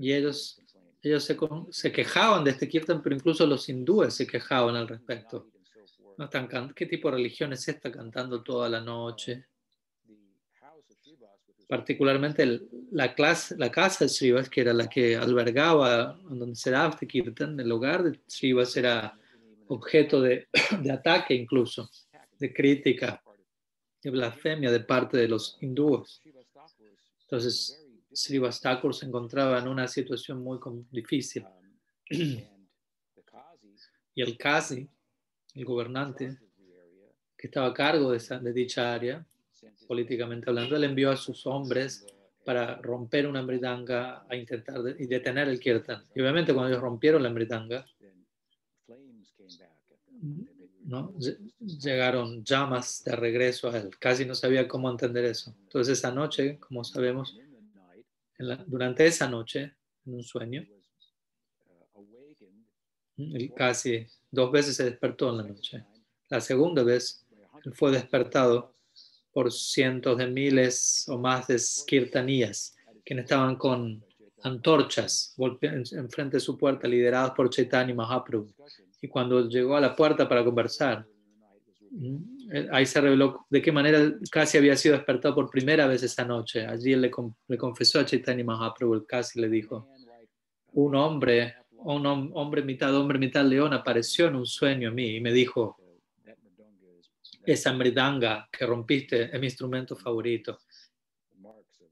y ellos, ellos se, se quejaban de este kirtan, pero incluso los hindúes se quejaban al respecto. No están ¿Qué tipo de religión es esta cantando toda la noche? Particularmente el- la, clase, la casa de Srivas, que era la que albergaba donde se daba este kirtan, el hogar de Srivas era objeto de, de ataque incluso, de crítica, de blasfemia de parte de los hindúes. Entonces, Srivas Thakur se encontraba en una situación muy difícil. Y el Kazi, el gobernante, que estaba a cargo de, esa- de dicha área, políticamente hablando, él envió a sus hombres para romper una mridanga a intentar de- y detener el kirtan. Y obviamente cuando ellos rompieron la mridanga, ¿no? Lle- llegaron llamas de regreso a él. Casi no sabía cómo entender eso. Entonces esa noche, como sabemos, durante esa noche, en un sueño, casi dos veces se despertó en la noche. La segunda vez, fue despertado por cientos de miles o más de kirtanías, quienes estaban con antorchas enfrente de su puerta, liderados por Chaitanya Mahaprabhu. Y cuando llegó a la puerta para conversar, ahí se reveló de qué manera él casi había sido despertado por primera vez esa noche. Allí él le, le confesó a Chaitanya Mahaprabhu, el le dijo, un hombre, un hom- hombre mitad hombre, mitad león apareció en un sueño a mí y me dijo, esa mridanga que rompiste es mi instrumento favorito.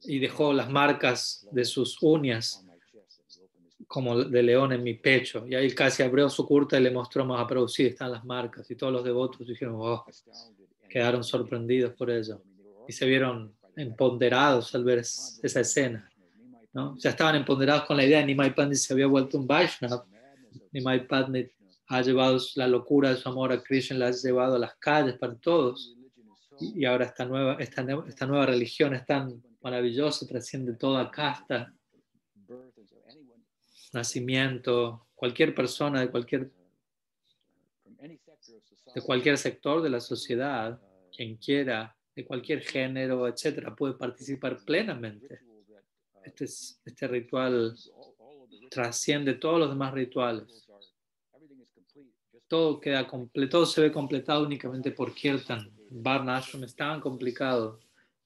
Y dejó las marcas de sus uñas como de león en mi pecho. Y ahí casi abrió su curta y le mostró más a producir, están las marcas. Y todos los devotos dijeron, oh, quedaron sorprendidos por ello. Y se vieron empoderados al ver es- esa escena. ¿no? Ya estaban empoderados con la idea de Nimai Pandit se había vuelto un Vaishnav. Nimai Pandit ha llevado la locura de su amor a Krishna, la ha llevado a las calles para todos. Y, ahora esta nueva, esta, esta nueva religión es tan maravillosa, trasciende toda casta, nacimiento, cualquier persona de cualquier, de cualquier sector de la sociedad, quien quiera, de cualquier género, etcétera, puede participar plenamente. Este, es- este ritual trasciende todos los demás rituales. Todo queda completo, todo se ve completado únicamente por Kirtan. Varna Ashram es tan complicado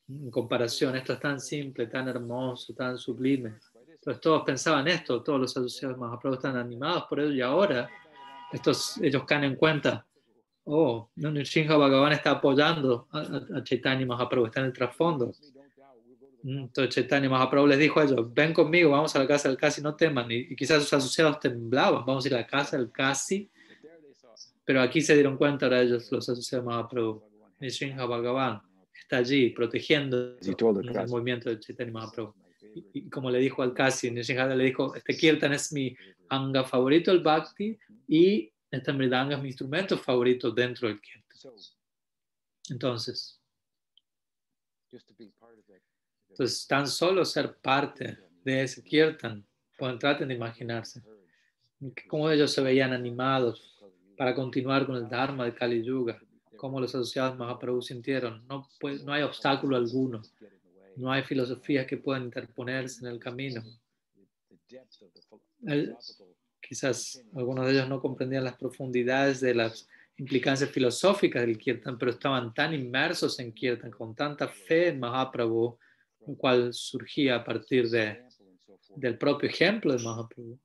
en comparación. Esto es tan simple, tan hermoso, tan sublime. Entonces todos pensaban esto, todos los asociados más Mahaprabhu están animados por ello y ahora estos, ellos caen en cuenta, oh, no, Nrsimha Bhagavan está apoyando a, a- Chaitanya Mahaprabhu, está en el trasfondo. Mm, Entonces Chaitanya Mahaprabhu les dijo a ellos, ven conmigo, vamos a la casa del Kasi, no teman. Y, y quizás sus asociados temblaban, vamos a ir a la casa del Kasi. Pero aquí se dieron cuenta ahora ellos, los asociados de Mahaprabhu. Nrsimha Bhagavan está allí protegiendo el movimiento de Chaitanya Mahaprabhu. Y, y como le dijo al Kasi, Nrsimha le dijo, este kirtan es mi anga favorito, el bhakti, y esta mridanga es mi instrumento favorito dentro del kirtan. Entonces, entonces tan solo ser parte de ese kirtan, pueden traten de imaginarse cómo ellos se veían animados para continuar con el Dharma de Kali Yuga, cómo los asociados Mahaprabhu sintieron. No, puede- no hay obstáculo alguno, no hay filosofías que puedan interponerse en el camino. El- Quizás algunos de ellos no comprendían las profundidades de las implicancias filosóficas del Kirtan, pero estaban tan inmersos en Kirtan, con tanta fe en Mahaprabhu, lo cual surgía a partir de, del propio ejemplo de Mahaprabhu.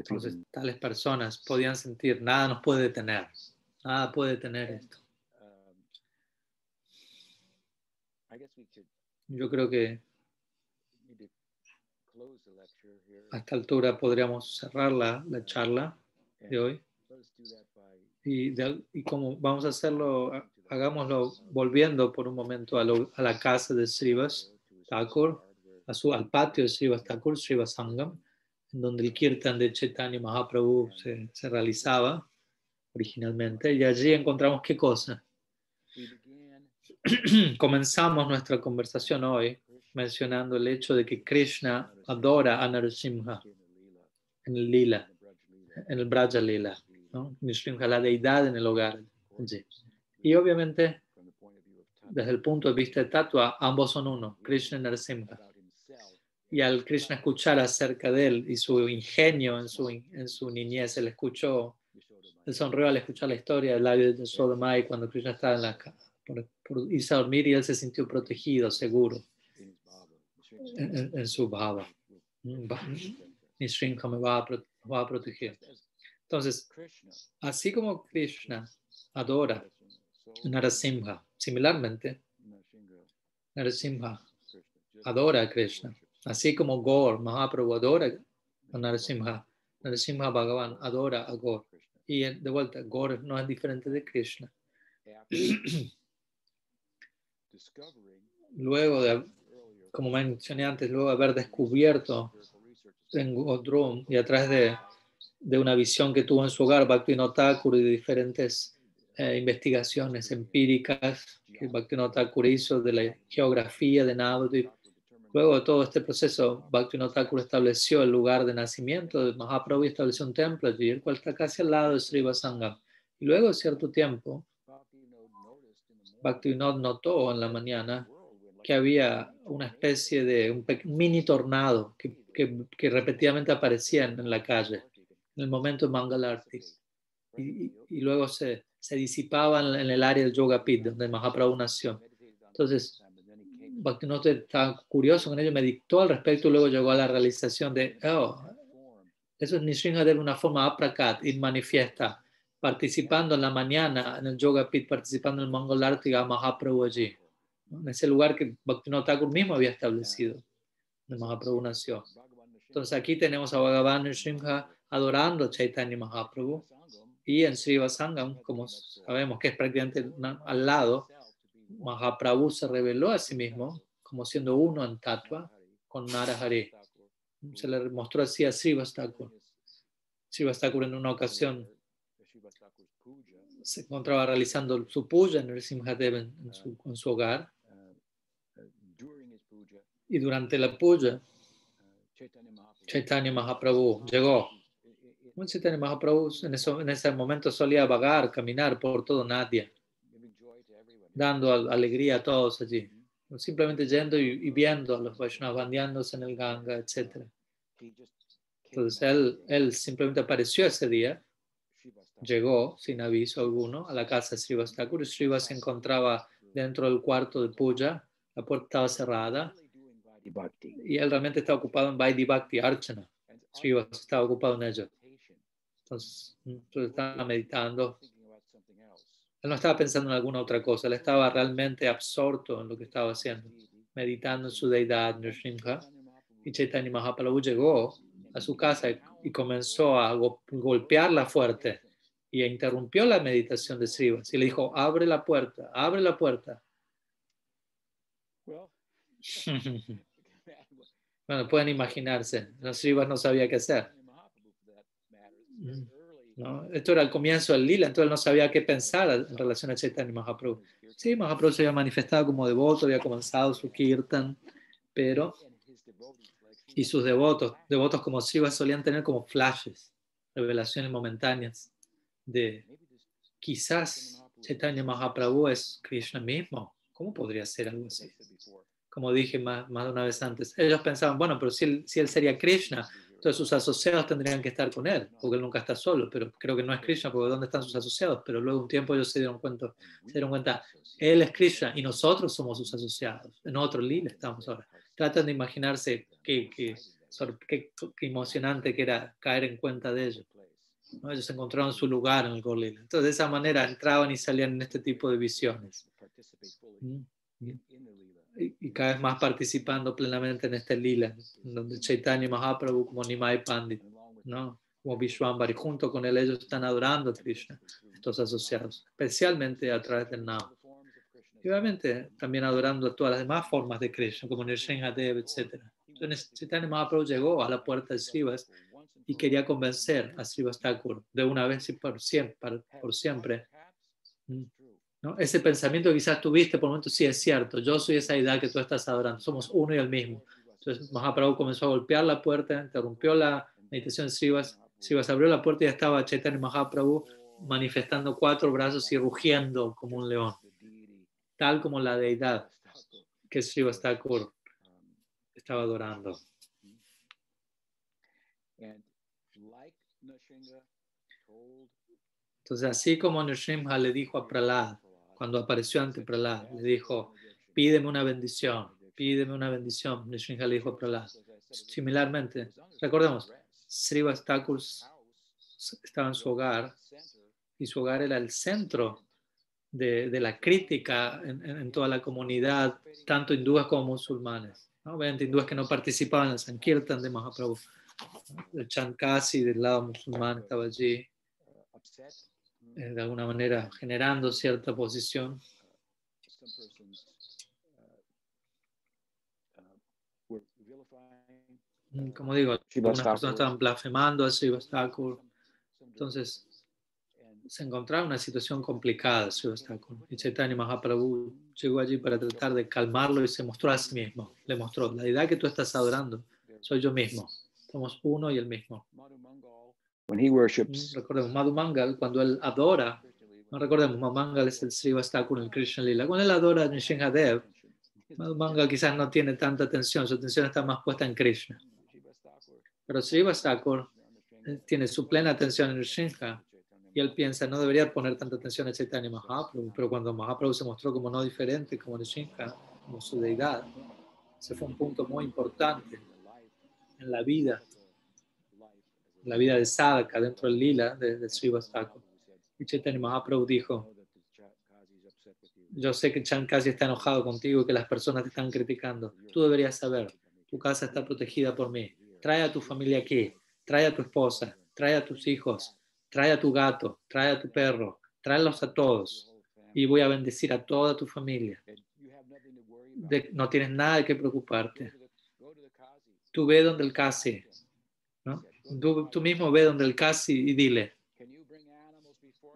Entonces, tales personas podían sentir, nada nos puede detener, nada puede detener esto. Um, Yo creo que a esta altura podríamos cerrar la, la charla de hoy. Y, de- y como vamos a hacerlo, ha- hagámoslo volviendo por un momento a, lo- a la casa de Srivas Thakur, a su, al patio de Srivas Thakur, Srivas Sangam, en donde el kirtan de Chaitanya Mahaprabhu se, se realizaba originalmente. Y allí encontramos qué cosa. Comenzamos nuestra conversación hoy mencionando el hecho de que Krishna adora a Narasimha en el Lila, en el Braja Lila, ¿no? La deidad en el hogar. allí. Y obviamente, from the point of view of desde el punto de vista de Tatua, ambos son uno, Krishna y Narasimha. Y al Krishna escuchar acerca de él y su ingenio en su, en su niñez, él escuchó, él sonrió al escuchar la historia del labio de Sodomai cuando Krishna estaba en la por, por irse a dormir y él se sintió protegido, seguro en, en- en su bhava. Va- Nishrinka me va a, pro- va a proteger. Entonces, así como Krishna adora Narasimha, similarmente, Narasimha adora a Krishna. Así como Gaur, Mahaprabhu adora a Narasimha, Narasimha Bhagavan adora a Gaur. Y de vuelta, Gaur no es diferente de Krishna. Luego de, como mencioné antes, luego de haber descubierto en Godrum y a través de, de una visión que tuvo en su hogar, Bhaktivinoda y de diferentes eh, investigaciones empíricas que Bhaktivinoda hizo de la geografía de Navadvip. Luego de todo este proceso, Bhaktivinoda Thakur estableció el lugar de nacimiento de Mahaprabhu y estableció un templo el cual está casi al lado de Sri Vasangam. Y luego de cierto tiempo, Bhaktivinoda notó en la mañana que había una especie de un mini tornado que, repetidamente aparecía en, la calle en el momento de Mangalarti. Y, luego se, se disipaba en, en el área del Yoga Pit, donde Mahaprabhu nació. Entonces, Bhaktivinoda estaba curioso con ello, meditó al respecto y luego llegó a la realización de, oh, eso es Nisringa de una forma aprakat, ir manifiesta, participando en la mañana en el Yoga Pit, participando en el Mangalarti a Mahaprabhu allí, en ese lugar que Bhaktivinoda Thakur mismo había establecido, donde Mahaprabhu nació. Entonces aquí tenemos a Bhagavan Nisringa adorando Chaitanya Mahaprabhu y en Sri Vasangam, como sabemos que es prácticamente al lado, Mahaprabhu se reveló a sí mismo como siendo uno en Tattva con Narahari. Se le mostró así a Srivas Thakur. Srivas Thakur en una ocasión se encontraba realizando su puja en el Simhadev en, su, en su hogar y durante la puja Chaitanya Mahaprabhu llegó. Chaitanya Mahaprabhu en, eso, en ese momento solía vagar, caminar por todo Nadia, dando al- alegría a todos allí. Simplemente yendo y, viendo a los Vaishnavas bandeándose en el Ganga, etc. Entonces él, él simplemente apareció ese día, llegó sin aviso alguno a la casa de Srivas Thakur y Srivas se encontraba dentro del cuarto de puja, la puerta estaba cerrada y él realmente estaba ocupado en Vaidhi Bhakti Archana. Srivas estaba ocupado en ello. Entonces, entonces estaba meditando. Él no estaba pensando en alguna otra cosa, él estaba realmente absorto en lo que estaba haciendo, meditando en su deidad, Nrsimha. Y Chaitanya Mahaprabhu llegó a su casa y- comenzó a go- golpearla fuerte y interrumpió la meditación de Srivas y le dijo, abre la puerta, abre la puerta. Bueno, pueden imaginarse, Srivas no sabía qué hacer. ¿No? Esto era el comienzo del lila, entonces él no sabía qué pensar en relación a Chaitanya Mahaprabhu. Sí, Mahaprabhu se había manifestado como devoto, había comenzado su kirtan, pero y sus devotos, devotos como Shiva solían tener como flashes, revelaciones momentáneas de quizás Chaitanya Mahaprabhu es Krishna mismo. ¿Cómo podría ser algo así? Como dije más, más de una vez antes, ellos pensaban, bueno, pero si él, si él sería Krishna, entonces sus asociados tendrían que estar con él, porque él nunca está solo, pero creo que no es Krishna, porque ¿dónde están sus asociados? Pero luego un tiempo ellos se dieron cuenta, se dieron cuenta, él es Krishna y nosotros somos sus asociados. En otro lila estamos ahora. Tratan de imaginarse qué, qué, qué- qué emocionante que era caer en cuenta de ello. ¿no? Ellos encontraron su lugar en el Gorlila. Entonces de esa manera entraban y salían en este tipo de visiones. ¿Mm? Y, cada vez más participando plenamente en este lila, donde Chaitanya Mahaprabhu como Nimai Pandit, ¿no? como Vishwambari, junto con él ellos están adorando a Krishna, estos asociados, especialmente a través del Nam. Y obviamente también adorando a todas las demás formas de Krishna, como Nrsimhadev, etc. Entonces Chaitanya Mahaprabhu llegó a la puerta de Srivas y quería convencer a Srivas Thakur de una vez y por siempre. Por, siempre. ¿No? Ese pensamiento que quizás tuviste por un momento, sí es cierto, yo soy esa idea que tú estás adorando, somos uno y el mismo. Entonces Mahaprabhu comenzó a golpear la puerta, interrumpió la meditación de Srivas, Srivas abrió la puerta y ya estaba Chaitanya Mahaprabhu manifestando cuatro brazos y rugiendo como un león, tal como la deidad que Srivas Thakur estaba adorando. Entonces, así como Nrsimha le dijo a Prahlad, cuando apareció ante Prahlad, le dijo, pídeme una bendición, pídeme una bendición. Nrsimha le dijo a Prahlad. Similarmente, recordemos, Srivas Thakur estaba en su hogar y su hogar era el centro de, de la crítica en, en- toda la comunidad, tanto hindúes como musulmanes. ¿no? Obviamente hindúes que no participaban en Sankirtan de Mahaprabhu. El Chankasi del lado musulmán estaba allí, de alguna manera generando cierta posición. Mm, Como digo, algunas personas estaban blasfemando a Srivas Thakur. some, some Entonces, se encontraba en una situación complicada Srivas Thakur. Y Chaitanya Mahaprabhu llegó allí para tratar de calmarlo y se mostró a sí mismo. Le mostró, la deidad que tú estás adorando soy yo mismo. Somos uno y el mismo. When he worships Mm, Recordemos, cuando él adora, no recordemos, Madhu es el Thakur en Krishna Lila. Cuando él adora a Mangal quizás no tiene tanta atención, su atención está más puesta en Krishna. Pero Thakur eh, tiene su plena atención en Nrsimha y él piensa, no debería poner tanta atención a Chaitanya Mahaprabhu, pero cuando Mahaprabhu se mostró como no diferente, como Nrsimha, como su deidad, ese fue un punto muy importante en la vida, la vida de Sadhaka, dentro del lila de, de Thakur. Y Chaitanya Mahaprabhu dijo, yo sé que Chankasi está enojado contigo y que las personas te están criticando. Tú deberías saber, tu casa está protegida por mí. Trae a tu familia aquí, trae a tu esposa, trae a tus hijos, trae a tu gato, trae a tu perro, tráelos a todos y voy a bendecir a toda tu familia. De- no tienes nada qué preocuparte. Tú ve donde el casi. Tú, tú mismo ve donde el casi y dile,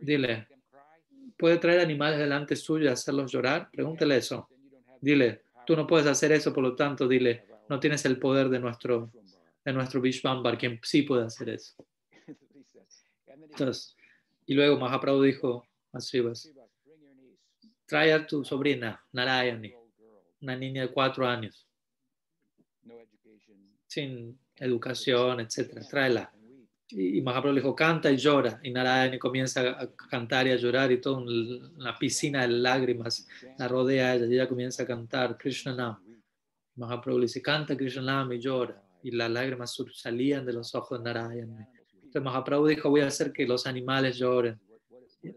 Dile. ¿puede traer animales delante suyo y hacerlos llorar? Pregúntale eso. Dile, tú no puedes hacer eso, por lo tanto, dile, no tienes el poder de nuestro, de nuestro Vishvambar, quien sí puede hacer eso. Entonces, y luego Mahaprabhu dijo a Srivas, trae a tu sobrina, Narayani, una niña de cuatro años, sin educación, etcétera, tráela. Y Mahaprabhu le dijo, canta y llora. Y Narayani comienza a cantar y a llorar y toda un- una piscina de lágrimas la rodea a ella y ella comienza a cantar Krishna Nam. Mahaprabhu le dice, canta Krishna Nam y llora. Y las lágrimas salían de los ojos de Narayani. Entonces Mahaprabhu dijo, voy a hacer que los animales lloren,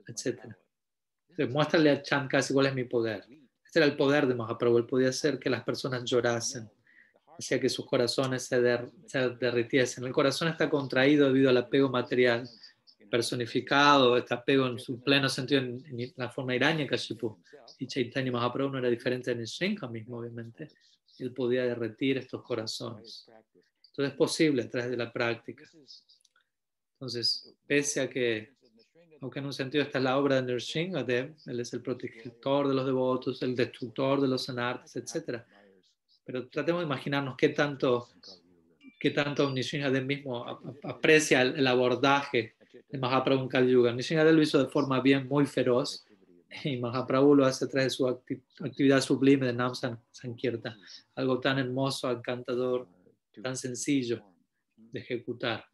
etcétera. Entonces, muéstrale a Chankasi cuál es mi poder. Este era el poder de Mahaprabhu. Él podía hacer que las personas llorasen. Hacía que sus corazones se, der- se derritiesen. El corazón está contraído debido al apego material, personificado, este apego en su pleno sentido en, en la forma iraña Kashipu. Y Chaitanya Mahaprabhu no era diferente de Nishinka mismo, obviamente. Él podía derretir estos corazones. Entonces es posible a través de la práctica. Entonces, pese a que, aunque en un sentido esta es la obra de Nrsimhadev, él es el protector de los devotos, el destructor de los anartas, etc. Pero tratemos de imaginarnos qué tanto, qué tanto Nrsimhadev mismo ap- ap- aprecia el, el abordaje de Mahaprabhu en Kali Yuga. Nrsimhadev lo hizo de forma bien muy feroz y Mahaprabhu lo hace a través de su acti- actividad sublime de Nam San- Sankirtan, algo tan hermoso, encantador, tan sencillo de ejecutar.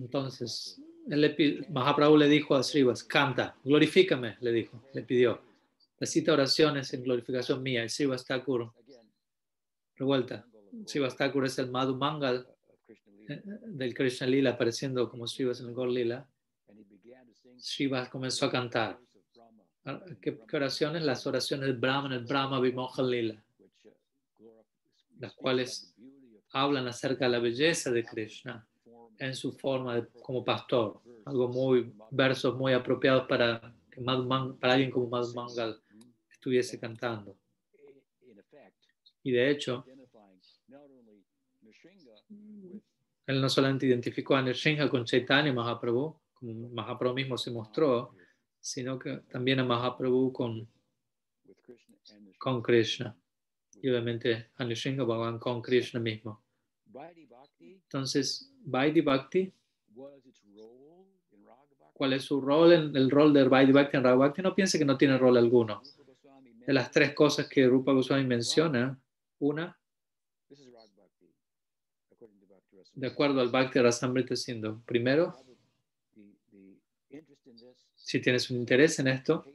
Entonces, pi- Mahaprabhu le dijo a Srivas, canta, glorifícame, le dijo, le pidió. Recita oraciones en glorificación mía. Y Srivas Thakur, revuelta, Srivas Thakur es el Madhu Mangal eh, del Krishna Lila, apareciendo como Srivas en el Gaur Lila. Srivas comenzó a cantar. Ah, ¿Qué, qué oraciones? Las oraciones del Brahman, el Brahma Vimoha Lila, las cuales hablan acerca de la belleza de Krishna en su forma de- como pastor. Algo muy, versos muy apropiados para, para alguien como Madhu Mangal estuviese cantando. Y de hecho, él no solamente identificó a Nrsimha con Chaitanya Mahaprabhu, como Mahaprabhu mismo se mostró, sino que también a Mahaprabhu con, con Krishna. Y obviamente a Nrsimha Bhagavan con Krishna mismo. Entonces, Vaidhi Bhakti, ¿cuál es su rol? En, el rol de Vaidhi Bhakti en Raga Bhakti no piense que no tiene rol alguno. De las tres cosas que Rupa Goswami menciona, una de acuerdo al Bhakti Rasamrita Sindhu. Primero, si tienes un interés en esto,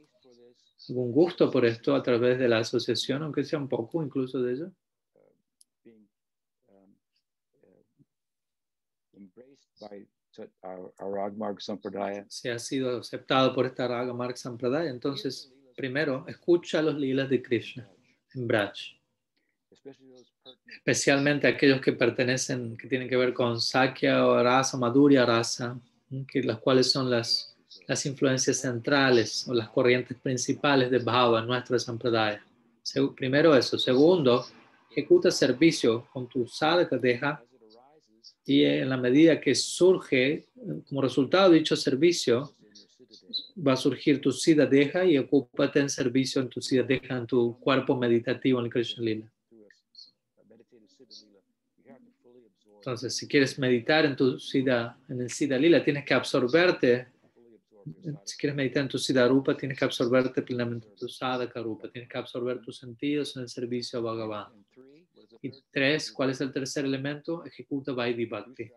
algún gusto por esto a través de la asociación, aunque sea un poco incluso de ello, being um, uh, se ha sido aceptado por esta Raga Mark Sampradaya, entonces primero escucha los lilas de Krishna en Braj, especialmente aquellos que pertenecen, que tienen que ver con Sakya o Rasa, Madhurya Rasa, que las cuales son las, las influencias centrales o las corrientes principales de Bhava en nuestra Sampradaya. Primero eso. Segundo, ejecuta servicio con tu sadhaka deja y en la medida que surge como resultado de dicho servicio. Va a surgir tu deja y ocúpate en servicio en tu deja, en tu cuerpo meditativo en el Krishna Lila. Entonces, si quieres meditar en tu sida, en el sida lila, tienes que absorberte. Si quieres meditar en tu sida rupa, tienes que absorberte plenamente en tu sadhaka rupa. Tienes que absorber tus sentidos en el servicio a Bhagavan. Y tres, ¿cuál es el tercer elemento? Ejecuta Vaidhi Bhakti.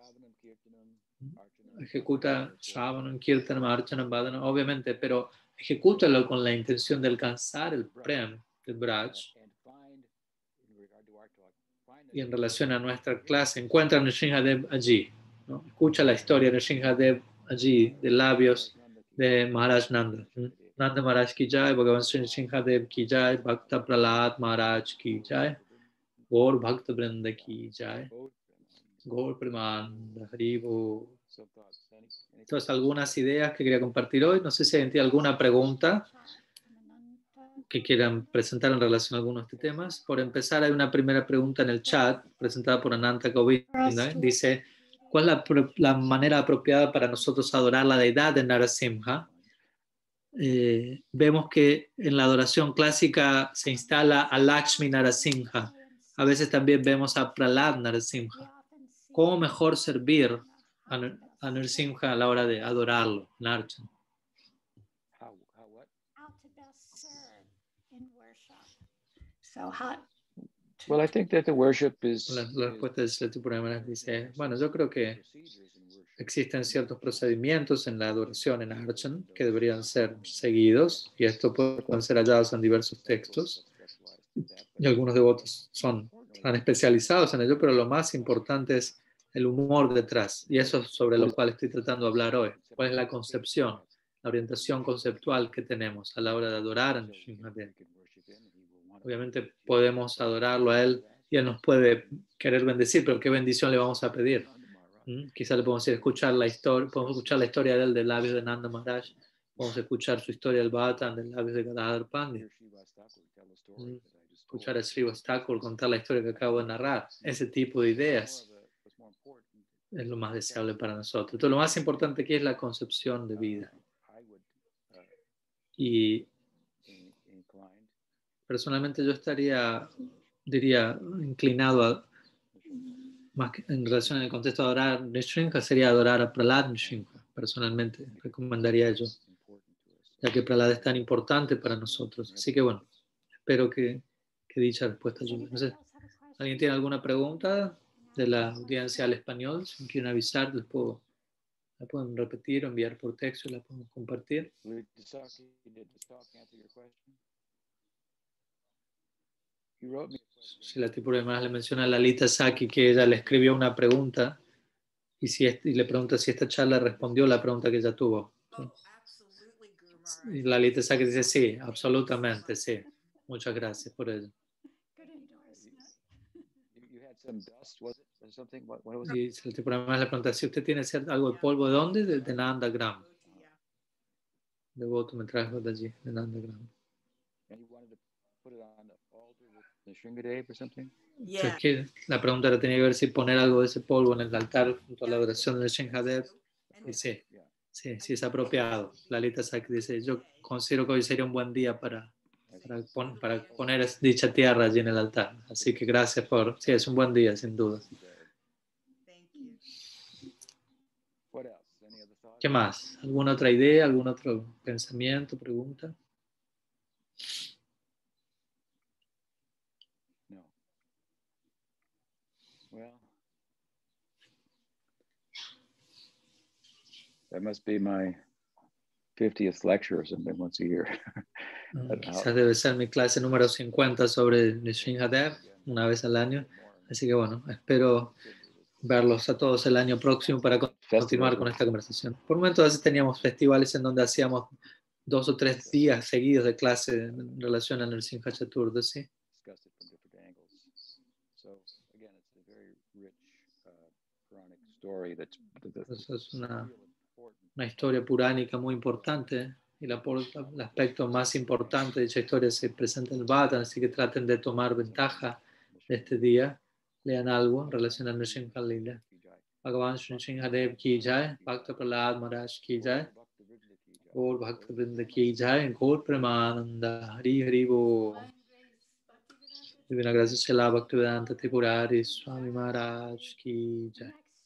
Ejecuta Shravanam, Kirtanam, Archanam, obviamente, pero ejecútalo con la intención de alcanzar el Prem del Braj. Y en relación a nuestra clase, encuentra a Nrsimhadev allí. ¿no? Escucha la historia de Nrsimhadev allí, de labios de Maharaj Nanda. Nanda Maharaj ki jai, Bhagavan Nrsimhadev ki jai, Bhakta Prahlad Maharaj ki jai, Gaur Bhakta Brinda ki jai, Gaur Primanda, Haribo. Entonces, algunas ideas que quería compartir hoy. No sé si hay alguna pregunta que quieran presentar en relación a algunos de estos temas. Por empezar, hay una primera pregunta en el chat presentada por Ananta Govinda. Dice, ¿cuál es la, la manera apropiada para nosotros adorar la deidad de Narasimha? Eh, vemos que en la adoración clásica se instala a Lakshmi Narasimha. A veces también vemos a Pralad Narasimha. ¿Cómo mejor servir a, Nar- a la hora de adorarlo, Narchan? how, how what? how to best serve in worship. So how Well, I think that the worship is, La, la respuesta de Purana dice, bueno, yo creo que procedures in worship. existen ciertos procedimientos en la adoración en Archan que deberían ser seguidos y esto puede- pueden ser hallados en diversos textos y algunos devotos son tan especializados en ello, pero lo más importante es el humor detrás y eso es sobre lo cual estoy tratando de hablar hoy. ¿Cuál es la concepción, la orientación conceptual que tenemos a la hora de adorar a Nrsimhadev? Obviamente podemos adorarlo a Él y Él nos puede querer bendecir, pero ¿qué bendición le vamos a pedir? ¿Mm? Quizá le podemos decir, escuchar la historia, podemos escuchar la historia de él de labios de Nanda Maharaj, podemos escuchar su historia del Bhatan de labios de Gadadhar Pandit, Mm. escuchar a Sri Vastakur contar la historia que acabo de narrar. Ese tipo de ideas es lo más deseable para nosotros. Entonces, lo más importante aquí es la concepción de vida. Y personalmente yo estaría, diría, inclinado a, más que en relación al contexto de adorar Nishrinka, sería adorar a Prahlad Nishrinka. Personalmente recomendaría yo, ya que Prahlad es tan importante para nosotros. Así que bueno, espero que, que dicha respuesta ayude. ¿alguien tiene alguna pregunta de la audiencia al español? Si me quieren avisar, les puedo, la pueden repetir o enviar por texto y la podemos compartir. Si la tipo además le menciona a Lalita Saki que ella le escribió una pregunta y, si es- y le pregunta si esta charla respondió la pregunta que ella tuvo. Oh, Y. Lalita Saki dice sí, absolutamente sí. Muchas gracias por ello. some dust, was it, or something? What, what was it? El tipo además le pregunta si usted tiene cierto- algo de polvo de dónde, de, de Nandagram. Yeah. Devoto me trajo de allí, de Nandagram. And you wanted to put it on the altar with the Shringadev or something? Yeah. Que la pregunta era tenía que ver si poner algo de ese polvo en el altar junto a la adoración de Shinhadev. And Y sí, sí, sí es apropiado. Lalita Saki dice, yo considero que hoy sería un buen día para, para, pon, para poner dicha tierra allí en el altar. Así que gracias por, sí, es un buen día, sin duda. ¿Qué más? ¿Alguna otra idea, algún otro pensamiento, pregunta? That must be my 50th lecture or something once a year. Mm, how- Quizás debe ser mi clase número 50 sobre Nishingadev, una vez al año. Así que bueno, espero verlos a todos el año próximo para con- continuar con esta conversación. Por momentos a veces teníamos festivales en donde hacíamos dos o tres días seguidos de clase en relación a Nrsimha uh, that's Eso es una. Una historia puránica muy importante y la por- el aspecto más importante de dicha historia se presenta en el Bhattan, así que traten de tomar ventaja de este día, lean algo en relación a Nrsimha Lila. Bhagavan Shri Nrsimhadev ki jai, Bhakta Prahlad Maharaj ki jai, Gaur Bhakta Vrinda ki jai, Gaur Premananda, Hari Hari Bo. Divina Gracia Shela Bhaktivedanta Tripurari Swami Maharaj ki jai.